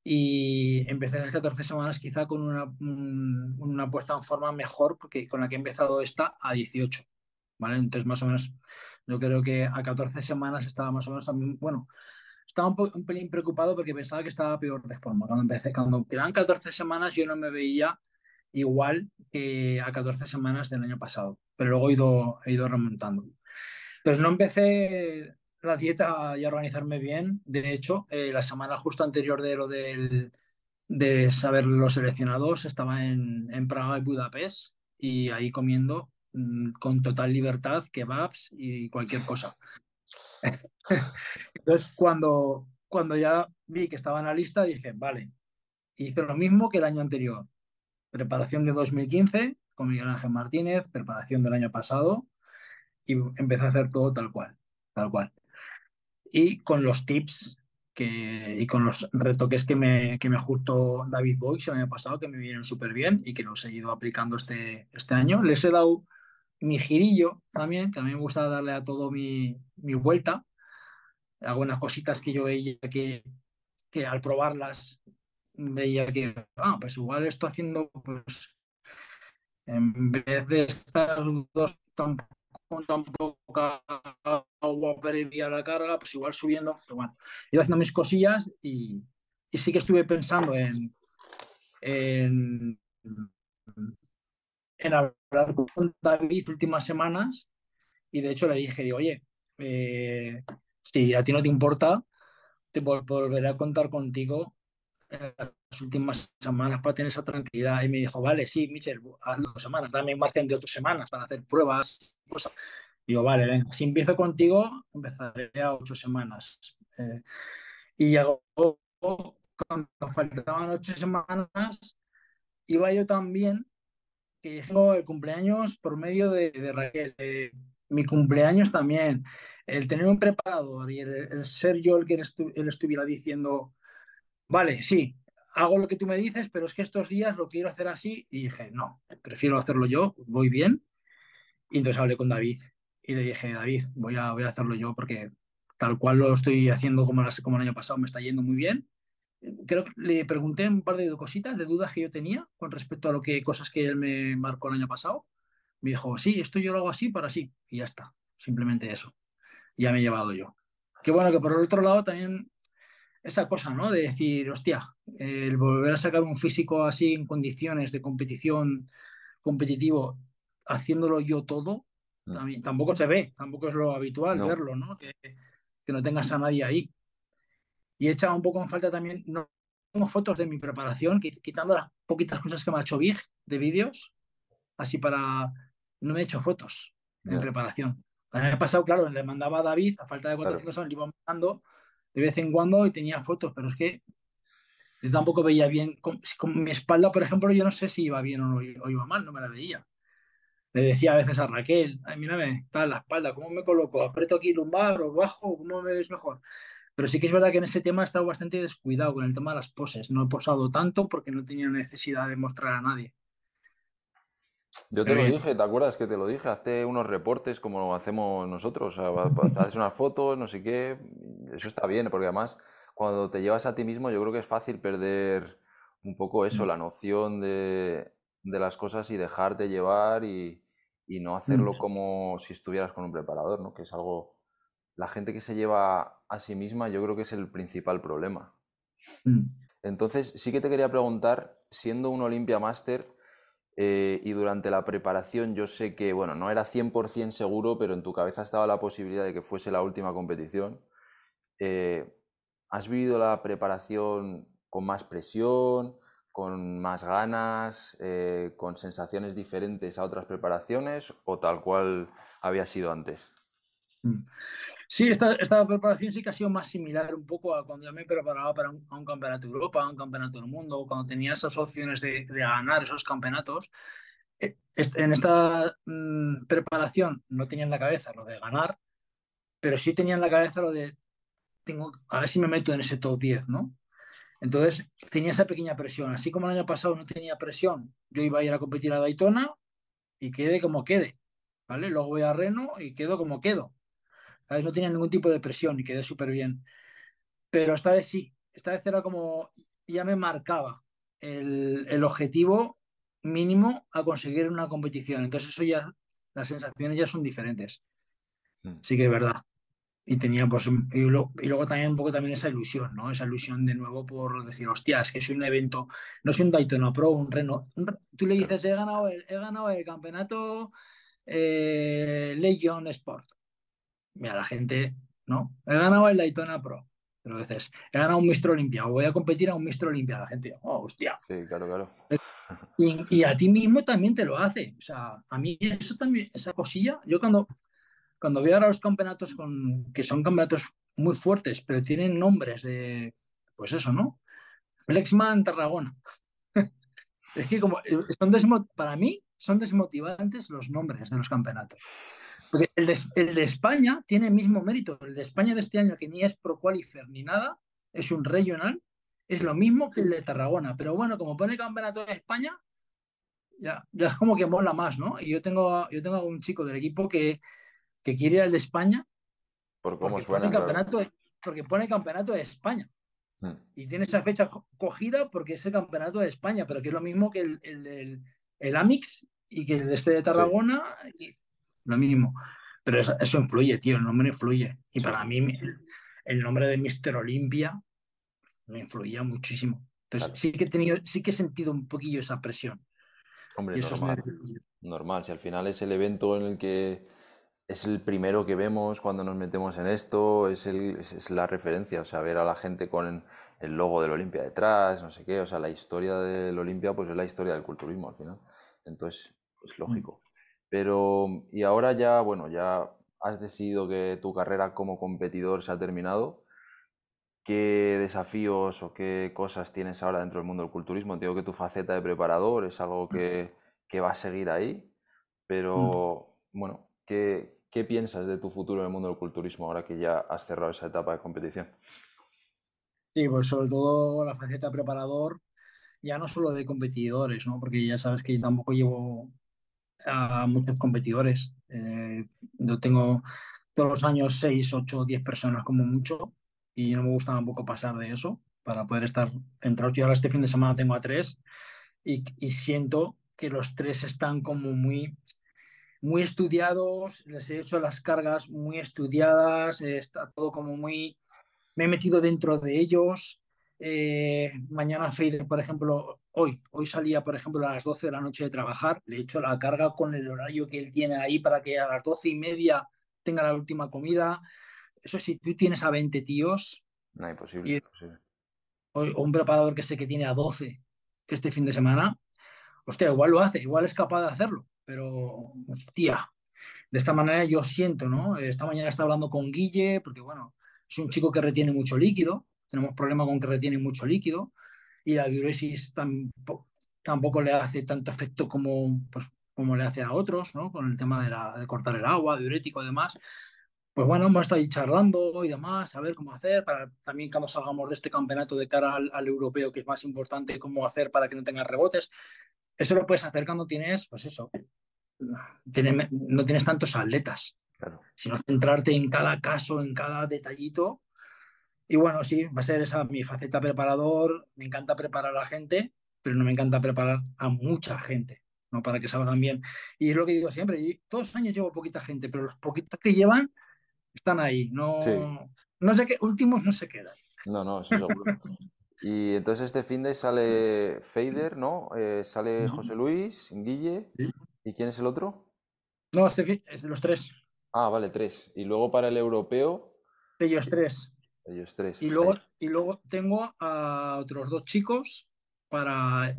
Y empecé esas 14 semanas quizá con una, una puesta en forma mejor porque con la que he empezado esta a 18, ¿vale? Entonces más o menos yo creo que a 14 semanas estaba más o menos bueno, estaba un, un pelín preocupado porque pensaba que estaba peor de forma. Cuando empecé, cuando quedaban 14 semanas yo no me veía igual que a 14 semanas del año pasado, pero luego he ido, he ido remontando. Entonces no empecé la dieta y organizarme bien. De hecho, eh, la semana justo anterior de lo del, de saber los seleccionados estaba en, en Praga y Budapest y ahí comiendo mm, con total libertad kebabs y cualquier cosa. Entonces, cuando, cuando ya vi que estaba en la lista, dije, vale, hice lo mismo que el año anterior. Preparación de 2015 con Miguel Ángel Martínez, preparación del año pasado y empecé a hacer todo tal cual, tal cual y con los tips que, y con los retoques que me, que me ajustó David Boyce el año pasado, que me vienen súper bien y que los he ido aplicando este, este año. Les he dado mi girillo también, que a mí me gusta darle a todo mi, mi vuelta. Algunas cositas que yo veía que, que al probarlas veía que, ah, pues igual estoy haciendo, pues, en vez de estar dos tan tan poca agua previa a la carga, pues igual subiendo, pero bueno, he haciendo mis cosillas y, y sí que estuve pensando en, en, en hablar con David últimas semanas y de hecho le dije, oye, eh, si a ti no te importa, te volveré a contar contigo en las últimas semanas para tener esa tranquilidad. Y me dijo, vale, sí, Michel, haz dos semanas, dame margen de otras semanas para hacer pruebas, cosas. Digo, vale, si empiezo contigo, empezaré a ocho semanas. Eh, y llegó, cuando faltaban ocho semanas, iba yo también, que tengo el cumpleaños por medio de, Raquel. mi cumpleaños también, el tener un preparador y el, ser yo el que él estuviera diciendo, vale, sí, hago lo que tú me dices, pero es que estos días lo quiero hacer así. Y dije, no, prefiero hacerlo yo, voy bien. Y entonces hablé con David y le dije, David, voy a, voy a hacerlo yo porque tal cual lo estoy haciendo como, como el año pasado, me está yendo muy bien. Creo que le pregunté un par de cositas, de dudas que yo tenía con respecto a lo que cosas que él me marcó el año pasado. Me dijo, sí, esto yo lo hago así para sí. Y ya está, simplemente eso. Ya me he llevado yo. Qué bueno que por el otro lado también esa cosa, ¿no? De decir, hostia, el volver a sacar un físico así en condiciones de competición competitivo, haciéndolo yo todo, Mm. tampoco se ve, tampoco es lo habitual verlo, ¿no? Que, que, no tengas a nadie ahí. Y he echado un poco en falta también, no tengo fotos de mi preparación, quitando las poquitas cosas que me ha hecho Big de vídeos, así para... No me he hecho fotos de preparación. me ha pasado, claro, le mandaba a David, a falta de 400 claro. le iba mandando de vez en cuando y tenía fotos, pero es que yo tampoco veía bien. Con, mi espalda, por ejemplo, yo no sé si iba bien o, no, o iba mal, no me la veía le decía a veces a Raquel, ay, mírame, está la espalda, ¿cómo me coloco? ¿Aprieto aquí lumbar o bajo? ¿Cómo me ves mejor? Pero sí que es verdad que en ese tema he estado bastante descuidado con el tema de las poses. No he posado tanto porque no tenía necesidad de mostrar a nadie. Yo te lo eh, dije, ¿te acuerdas que te lo dije? Hazte unos reportes como hacemos nosotros, o sea, haces unas fotos, no sé qué. Eso está bien, porque además cuando te llevas a ti mismo yo creo que es fácil perder un poco eso, mm. la noción de, de las cosas y dejarte llevar y, no hacerlo como si estuvieras con un preparador, ¿no? Que es algo, la gente que se lleva a sí misma yo creo que es el principal problema. Mm. Entonces, sí que te quería preguntar, siendo un Olympia Master eh, y durante la preparación yo sé que, bueno, no era 100% seguro, pero en tu cabeza estaba la posibilidad de que fuese la última competición. Eh, ¿Has vivido la preparación con más presión? con más ganas, eh, con sensaciones diferentes a otras preparaciones o tal cual había sido antes? Mm. Sí, esta, esta, preparación sí que ha sido más similar un poco a cuando yo me preparaba para un, campeonato de Europa, un campeonato del mundo, cuando tenía esas opciones de, ganar esos campeonatos. Eh, en esta mm, preparación no tenía en la cabeza lo de ganar, pero sí tenía en la cabeza lo de tengo, a ver si me meto en ese top 10, ¿no? Entonces tenía esa pequeña presión. Así como el año pasado no tenía presión, yo iba a ir a competir a Daytona y quede como quede. ¿vale? Luego voy a Reno y quedo como quedo. ¿Sabes? No tenía ningún tipo de presión y quedé súper bien. Pero esta vez sí, esta vez era como, ya me marcaba el, el objetivo mínimo a conseguir en una competición. Entonces eso ya, las sensaciones ya son diferentes. Sí que es verdad y tenía pues y, luego también un poco también esa ilusión, ¿no? Esa ilusión de nuevo por decir, hostia, es que es un evento, no es un Daytona Pro, un Reno. tú le dices, he ganado el, he ganado el campeonato eh, Legion Sport. Mira, la gente, ¿no? He ganado el Daytona Pro. Pero dices, he ganado un Mistro Olimpia o voy a competir a un Mistro Olimpia. La gente, oh, hostia. Sí, claro, claro. Y, y, a ti mismo también te lo hace. O sea, a mí eso también, esa cosilla, yo cuando, cuando veo ahora los campeonatos con, que son campeonatos muy fuertes, pero tienen nombres de, pues eso, ¿no? Flexman Tarragona. es que como, eh, son para mí son desmotivantes los nombres de los campeonatos. Porque el de, España tiene el mismo mérito. El de España de este año, que ni es Pro Qualifier ni nada, es un regional, es lo mismo que el de Tarragona. Pero bueno, como pone campeonato de España, ya, ya es como que mola más, ¿no? Y yo tengo, yo tengo a un chico del equipo que que quiere ir al de España. Por cómo porque suena. Pone campeonato porque pone campeonato de España. Hmm. Y tiene esa fecha cogida porque es el campeonato de España, pero que es lo mismo que el, el, el, Amix y que el de este de Tarragona, y lo mismo. Pero eso, influye, tío, el nombre influye. Y para mí el, nombre de Mister Olimpia me influía muchísimo. Entonces sí que he tenido, sí que he sentido un poquillo esa presión. Hombre, normal. normal, si al final es el evento en el que es el primero que vemos cuando nos metemos en esto, es, el, es, la referencia, o sea, ver a la gente con el logo del Olimpia detrás, no sé qué, o sea, la historia del Olimpia pues es la historia del culturismo al final. Entonces, es lógico. Pero, y ahora ya, bueno, ya has decidido que tu carrera como competidor se ha terminado. ¿Qué desafíos o qué cosas tienes ahora dentro del mundo del culturismo? Entiendo que tu faceta de preparador es algo mm. que, que va a seguir ahí, pero mm. bueno, ¿qué, ¿Qué piensas de tu futuro en el mundo del culturismo ahora que ya has cerrado esa etapa de competición? Sí, pues sobre todo la faceta preparador, ya no solo de competidores, ¿no? porque ya sabes que tampoco llevo a muchos competidores. Eh, yo tengo todos los años 6, 8, 10 personas como mucho y no me gusta tampoco pasar de eso para poder estar centrado. Yo ahora este fin de semana tengo a tres y, y siento que los tres están como muy muy estudiados, les he hecho las cargas muy estudiadas, está todo como muy... Me he metido dentro de ellos, eh, mañana Fader, por ejemplo, hoy, hoy salía, por ejemplo, a las 12 de la noche de trabajar, le he hecho la carga con el horario que él tiene ahí para que a las 12 y media tenga la última comida. Eso si tú tienes a 20 tíos. No, imposible, imposible. O, un preparador que sé que tiene a 12 este fin de semana, hostia, igual lo hace, igual es capaz de hacerlo, pero, hostia, de esta manera yo siento, ¿no? Esta mañana está hablando con Guille, porque bueno, es un chico que retiene mucho líquido, tenemos problemas con que retiene mucho líquido y la diuresis tampoco, tampoco le hace tanto efecto como, pues, como le hace a otros, ¿no? Con el tema de, la, de cortar el agua, diurético y demás. Pues bueno, hemos estado ahí charlando y demás, a ver cómo hacer, para también cuando salgamos de este campeonato de cara al, europeo, que es más importante, cómo hacer para que no tengas rebotes. Eso lo puedes hacer cuando tienes, pues eso, no tienes tantos atletas, claro. sino centrarte en cada caso, en cada detallito. Y bueno, sí, va a ser esa mi faceta preparador. Me encanta preparar a la gente, pero no me encanta preparar a mucha gente, ¿no? Para que salgan bien. Y es lo que digo siempre, y todos los años llevo poquita gente, pero los poquitos que llevan están ahí. No, no sé qué, últimos no se quedan. No, no, eso seguro. y entonces este fin de sale Fader, ¿no? Eh, sale José Luis, Guille. ¿Y quién es el otro? No, este es de los tres. Ah, vale, tres. Y luego para el europeo. Ellos tres. Ellos tres. Y luego, y luego tengo a otros dos chicos para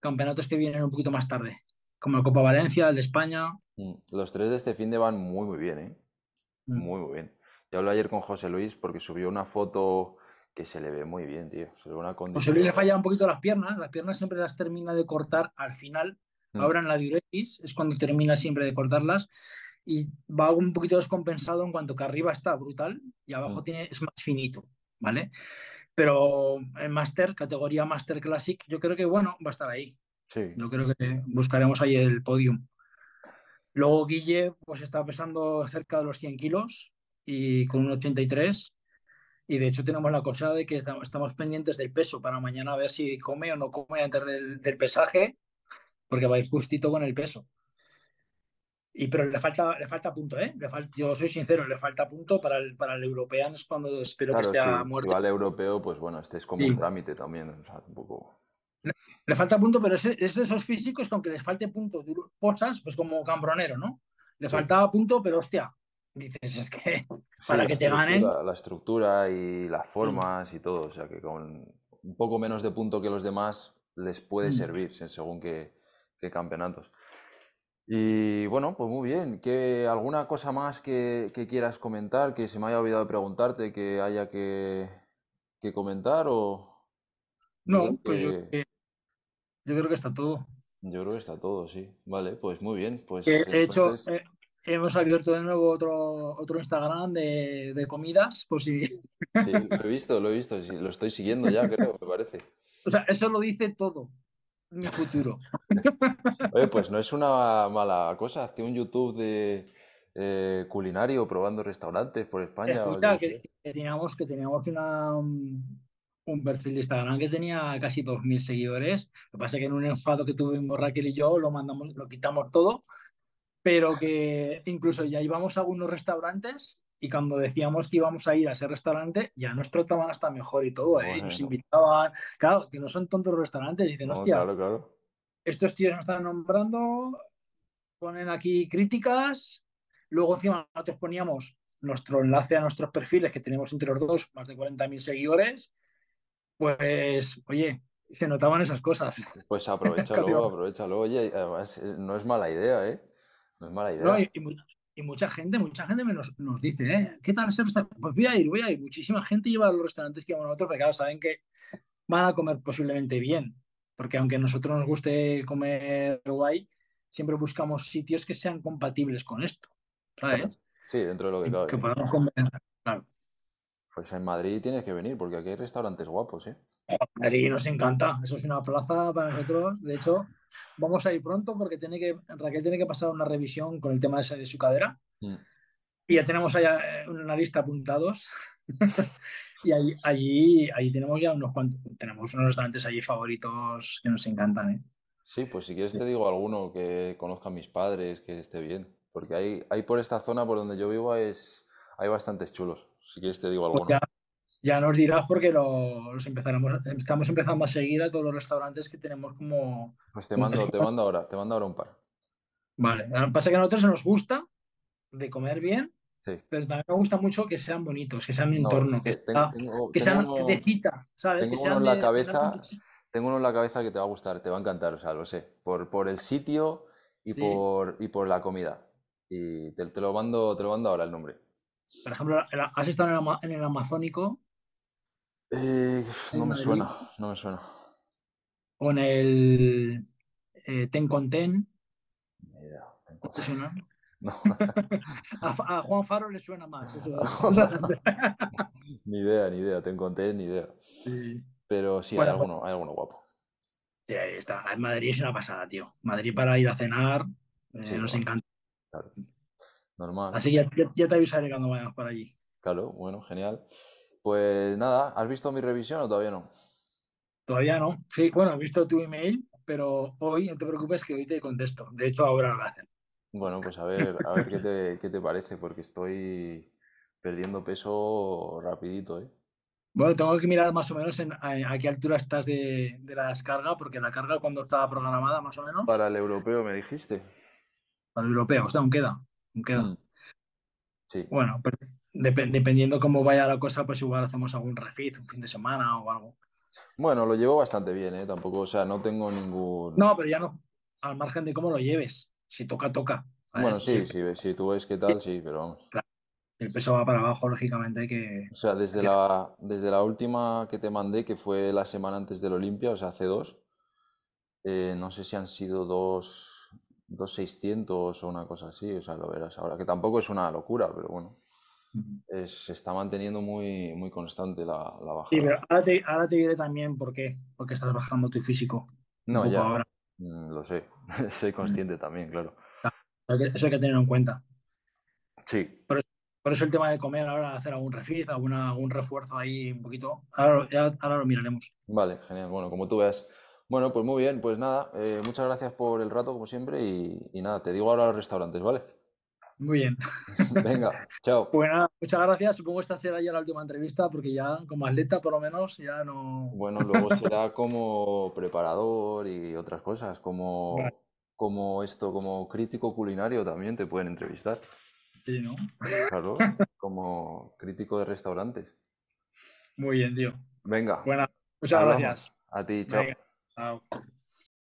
campeonatos que vienen un poquito más tarde, como el Copa Valencia, el de España. Mm, los tres de este fin de van muy, muy bien, ¿eh? Mm. Muy, muy bien. Yo hablé ayer con José Luis porque subió una foto que se le ve muy bien, tío. Se le ve una condición... José Luis le falla un poquito las piernas. Las piernas siempre las termina de cortar al final. Mm. Ahora en la diuresis es cuando termina siempre de cortarlas y va un poquito descompensado en cuanto que arriba está brutal y abajo mm. tiene, es más finito, ¿vale? Pero en Master, categoría Master Classic, yo creo que, bueno, va a estar ahí. Sí. Yo creo que buscaremos ahí el podium. Luego Guille, pues está pesando cerca de los 100 kilos y con un 83. Y de hecho tenemos la cosa de que estamos pendientes del peso para mañana a ver si come o no come antes del, del pesaje, porque va a ir justito con el peso. Y, pero le falta, le falta punto, ¿eh? Le yo soy sincero, le falta punto para el, para el Europeans cuando espero que esté a muerte. Si va al europeo, pues bueno, este es como un trámite también. un poco... le, falta punto, pero es, de esos físicos que aunque les falte punto, posas, pues como Cambronero, ¿no? Le faltaba punto, pero hostia, dices, es que para que te ganen. La estructura y las formas y todo, o sea que con un poco menos de punto que los demás les puede mm. servir según qué, qué campeonatos. Y bueno, pues muy bien. ¿Qué, ¿Alguna cosa más que, quieras comentar, que se me haya olvidado preguntarte, que haya que, comentar o... No, pues yo, creo que está todo. Yo creo que está todo, sí. Vale, pues muy bien. Pues de hecho, eh, hemos abierto de nuevo otro, otro Instagram de, comidas, por si... Sí, lo he visto, lo he visto, lo estoy siguiendo ya, creo, me parece. O sea, eso lo dice todo mi futuro. Oye, pues no es una mala cosa. Hazte un YouTube de eh, culinario probando restaurantes por España. que, teníamos, que teníamos una, un perfil de Instagram que tenía casi 2.000 seguidores. Lo que pasa es que en un enfado que tuvimos Raquel y yo lo, mandamos, lo quitamos todo, pero que incluso ya íbamos a algunos restaurantes y cuando decíamos que íbamos a ir a ese restaurante, ya nos trataban hasta mejor y todo, ¿eh? Nos invitaban, claro, que no son tontos los restaurantes, y dicen, hostia, estos tíos nos están nombrando, ponen aquí críticas, luego encima nosotros poníamos nuestro enlace a nuestros perfiles, que tenemos entre los dos más de 40.000 seguidores, pues, oye, se notaban esas cosas. Pues aprovechalo, aprovechalo. Oye, además eh, no es mala idea, ¿eh? No es mala idea. y, y mucha gente, mucha gente nos, nos dice, ¿eh? ¿qué tal ese restaurante? Pues voy a ir, voy a ir. Muchísima gente lleva a los restaurantes que van a nosotros, porque claro, saben que van a comer posiblemente bien. Porque aunque a nosotros nos guste comer guay, siempre buscamos sitios que sean compatibles con esto. ¿Sabes? Sí, dentro de lo que cabe. Que podamos comer, claro. Pues en Madrid tienes que venir, porque aquí hay restaurantes guapos, ¿eh? Madrid nos encanta. Eso es una plaza para nosotros. De hecho, Vamos a ir pronto porque tiene que, Raquel tiene que pasar una revisión con el tema de, de su cadera. Mm. Y ya tenemos allá eh, una lista apuntados. y allí, allí, allí, tenemos ya unos cuantos, tenemos unos restaurantes allí favoritos que nos encantan. ¿eh? Sí, pues si quieres te digo alguno que conozcan mis padres, que esté bien. Porque hay, hay por esta zona por donde yo vivo es, hay bastantes chulos. Si quieres te digo pues alguno. Ya nos dirás porque los empezaremos, estamos empezando a seguir a todos los restaurantes que tenemos como... Pues te mando, te mando ahora, te mando ahora un par. Vale, lo que pasa es que a nosotros nos gusta de comer bien, Sí. pero también nos gusta mucho que sean bonitos, que sean No, entorno, es que, tengo, sean uno- de cita, ¿sabes? tengo que uno en la de- cabeza. de- tengo uno en la cabeza que te va a gustar, te va a encantar, o sea, lo sé. Por, por el sitio y Sí. por, y por la comida. Y te, te lo mando, te lo mando ahora el nombre. Por ejemplo, has estado en el, ama- en el Amazónico Eh, no me Madrid. suena, no me suena. en el eh, Ten con Ten, Ni idea. tengo- ¿te suena? No, A, Juan Faro le suena más. eso. ni idea, ni idea. Te encontré, ni idea. Sí. Pero sí, hay Bueno, alguno, hay alguno guapo. Sí, ahí está. En Madrid es una pasada, tío. Madrid para ir a cenar, eh, Sí, nos encanta. Claro. Normal. Así que ya, ya- ya te avisaré cuando vayamos por allí. Claro, bueno, genial. Pues nada, ¿has visto mi revisión o todavía no? Todavía no. Sí, bueno, he visto tu email, pero hoy no te preocupes que hoy te contesto. De hecho, ahora lo hacen. Bueno, pues a ver, a ver qué te, qué te parece, porque estoy perdiendo peso rapidito, ¿eh? Bueno, tengo que mirar más o menos en, a, a qué altura estás de, de la descarga, porque la carga cuando estaba programada más o menos Para el europeo me dijiste. para el europeo, o sea, aún queda. aún queda. Mm. Sí, Bueno, pero depe- dependiendo cómo vaya la cosa, pues igual hacemos algún refit, un fin de semana o algo. bueno, lo llevo bastante bien, ¿eh? Tampoco, o sea, no tengo ningún... No, pero ya no, al margen de cómo lo lleves. Si toca, toca. Bueno, Si sí, el- sí, si tú ves qué tal, sí, pero vamos. el peso va para abajo, lógicamente hay que... O sea, desde la, desde la última que te mandé, que fue la semana antes del Olimpia, o sea, hace dos, eh, no sé si han sido dos, dos 600 o una cosa así, o sea, lo verás ahora, que tampoco es una locura, pero bueno, es- se está manteniendo muy, muy constante la, la Sí, bajada. pero ahora te, ahora te diré también por qué. Porque estás bajando tu físico. No, ya, ahora. mm, lo sé, soy consciente también, claro. Eso hay que tenerlo en cuenta. Sí, Por eso el tema de comer ahora, hacer algún refit, alguna, algún refuerzo ahí un poquito. Ahora, ya- ahora lo miraremos. vale, genial, bueno, como tú veas. Bueno, pues muy bien, pues nada, eh, muchas gracias por el rato, como siempre, y, y nada, te digo ahora los restaurantes, ¿vale? Muy bien. Venga, chao. Pues nada, muchas gracias. Supongo que esta será ya la última entrevista porque ya como atleta por lo menos ya no... Bueno, luego será como preparador y otras cosas, como, Vale. como esto, como crítico culinario también te pueden entrevistar, Sí, ¿no? claro, como crítico de restaurantes. Muy bien, tío. Venga, Buena, muchas hablamos. gracias. A ti, chao. Venga, chao.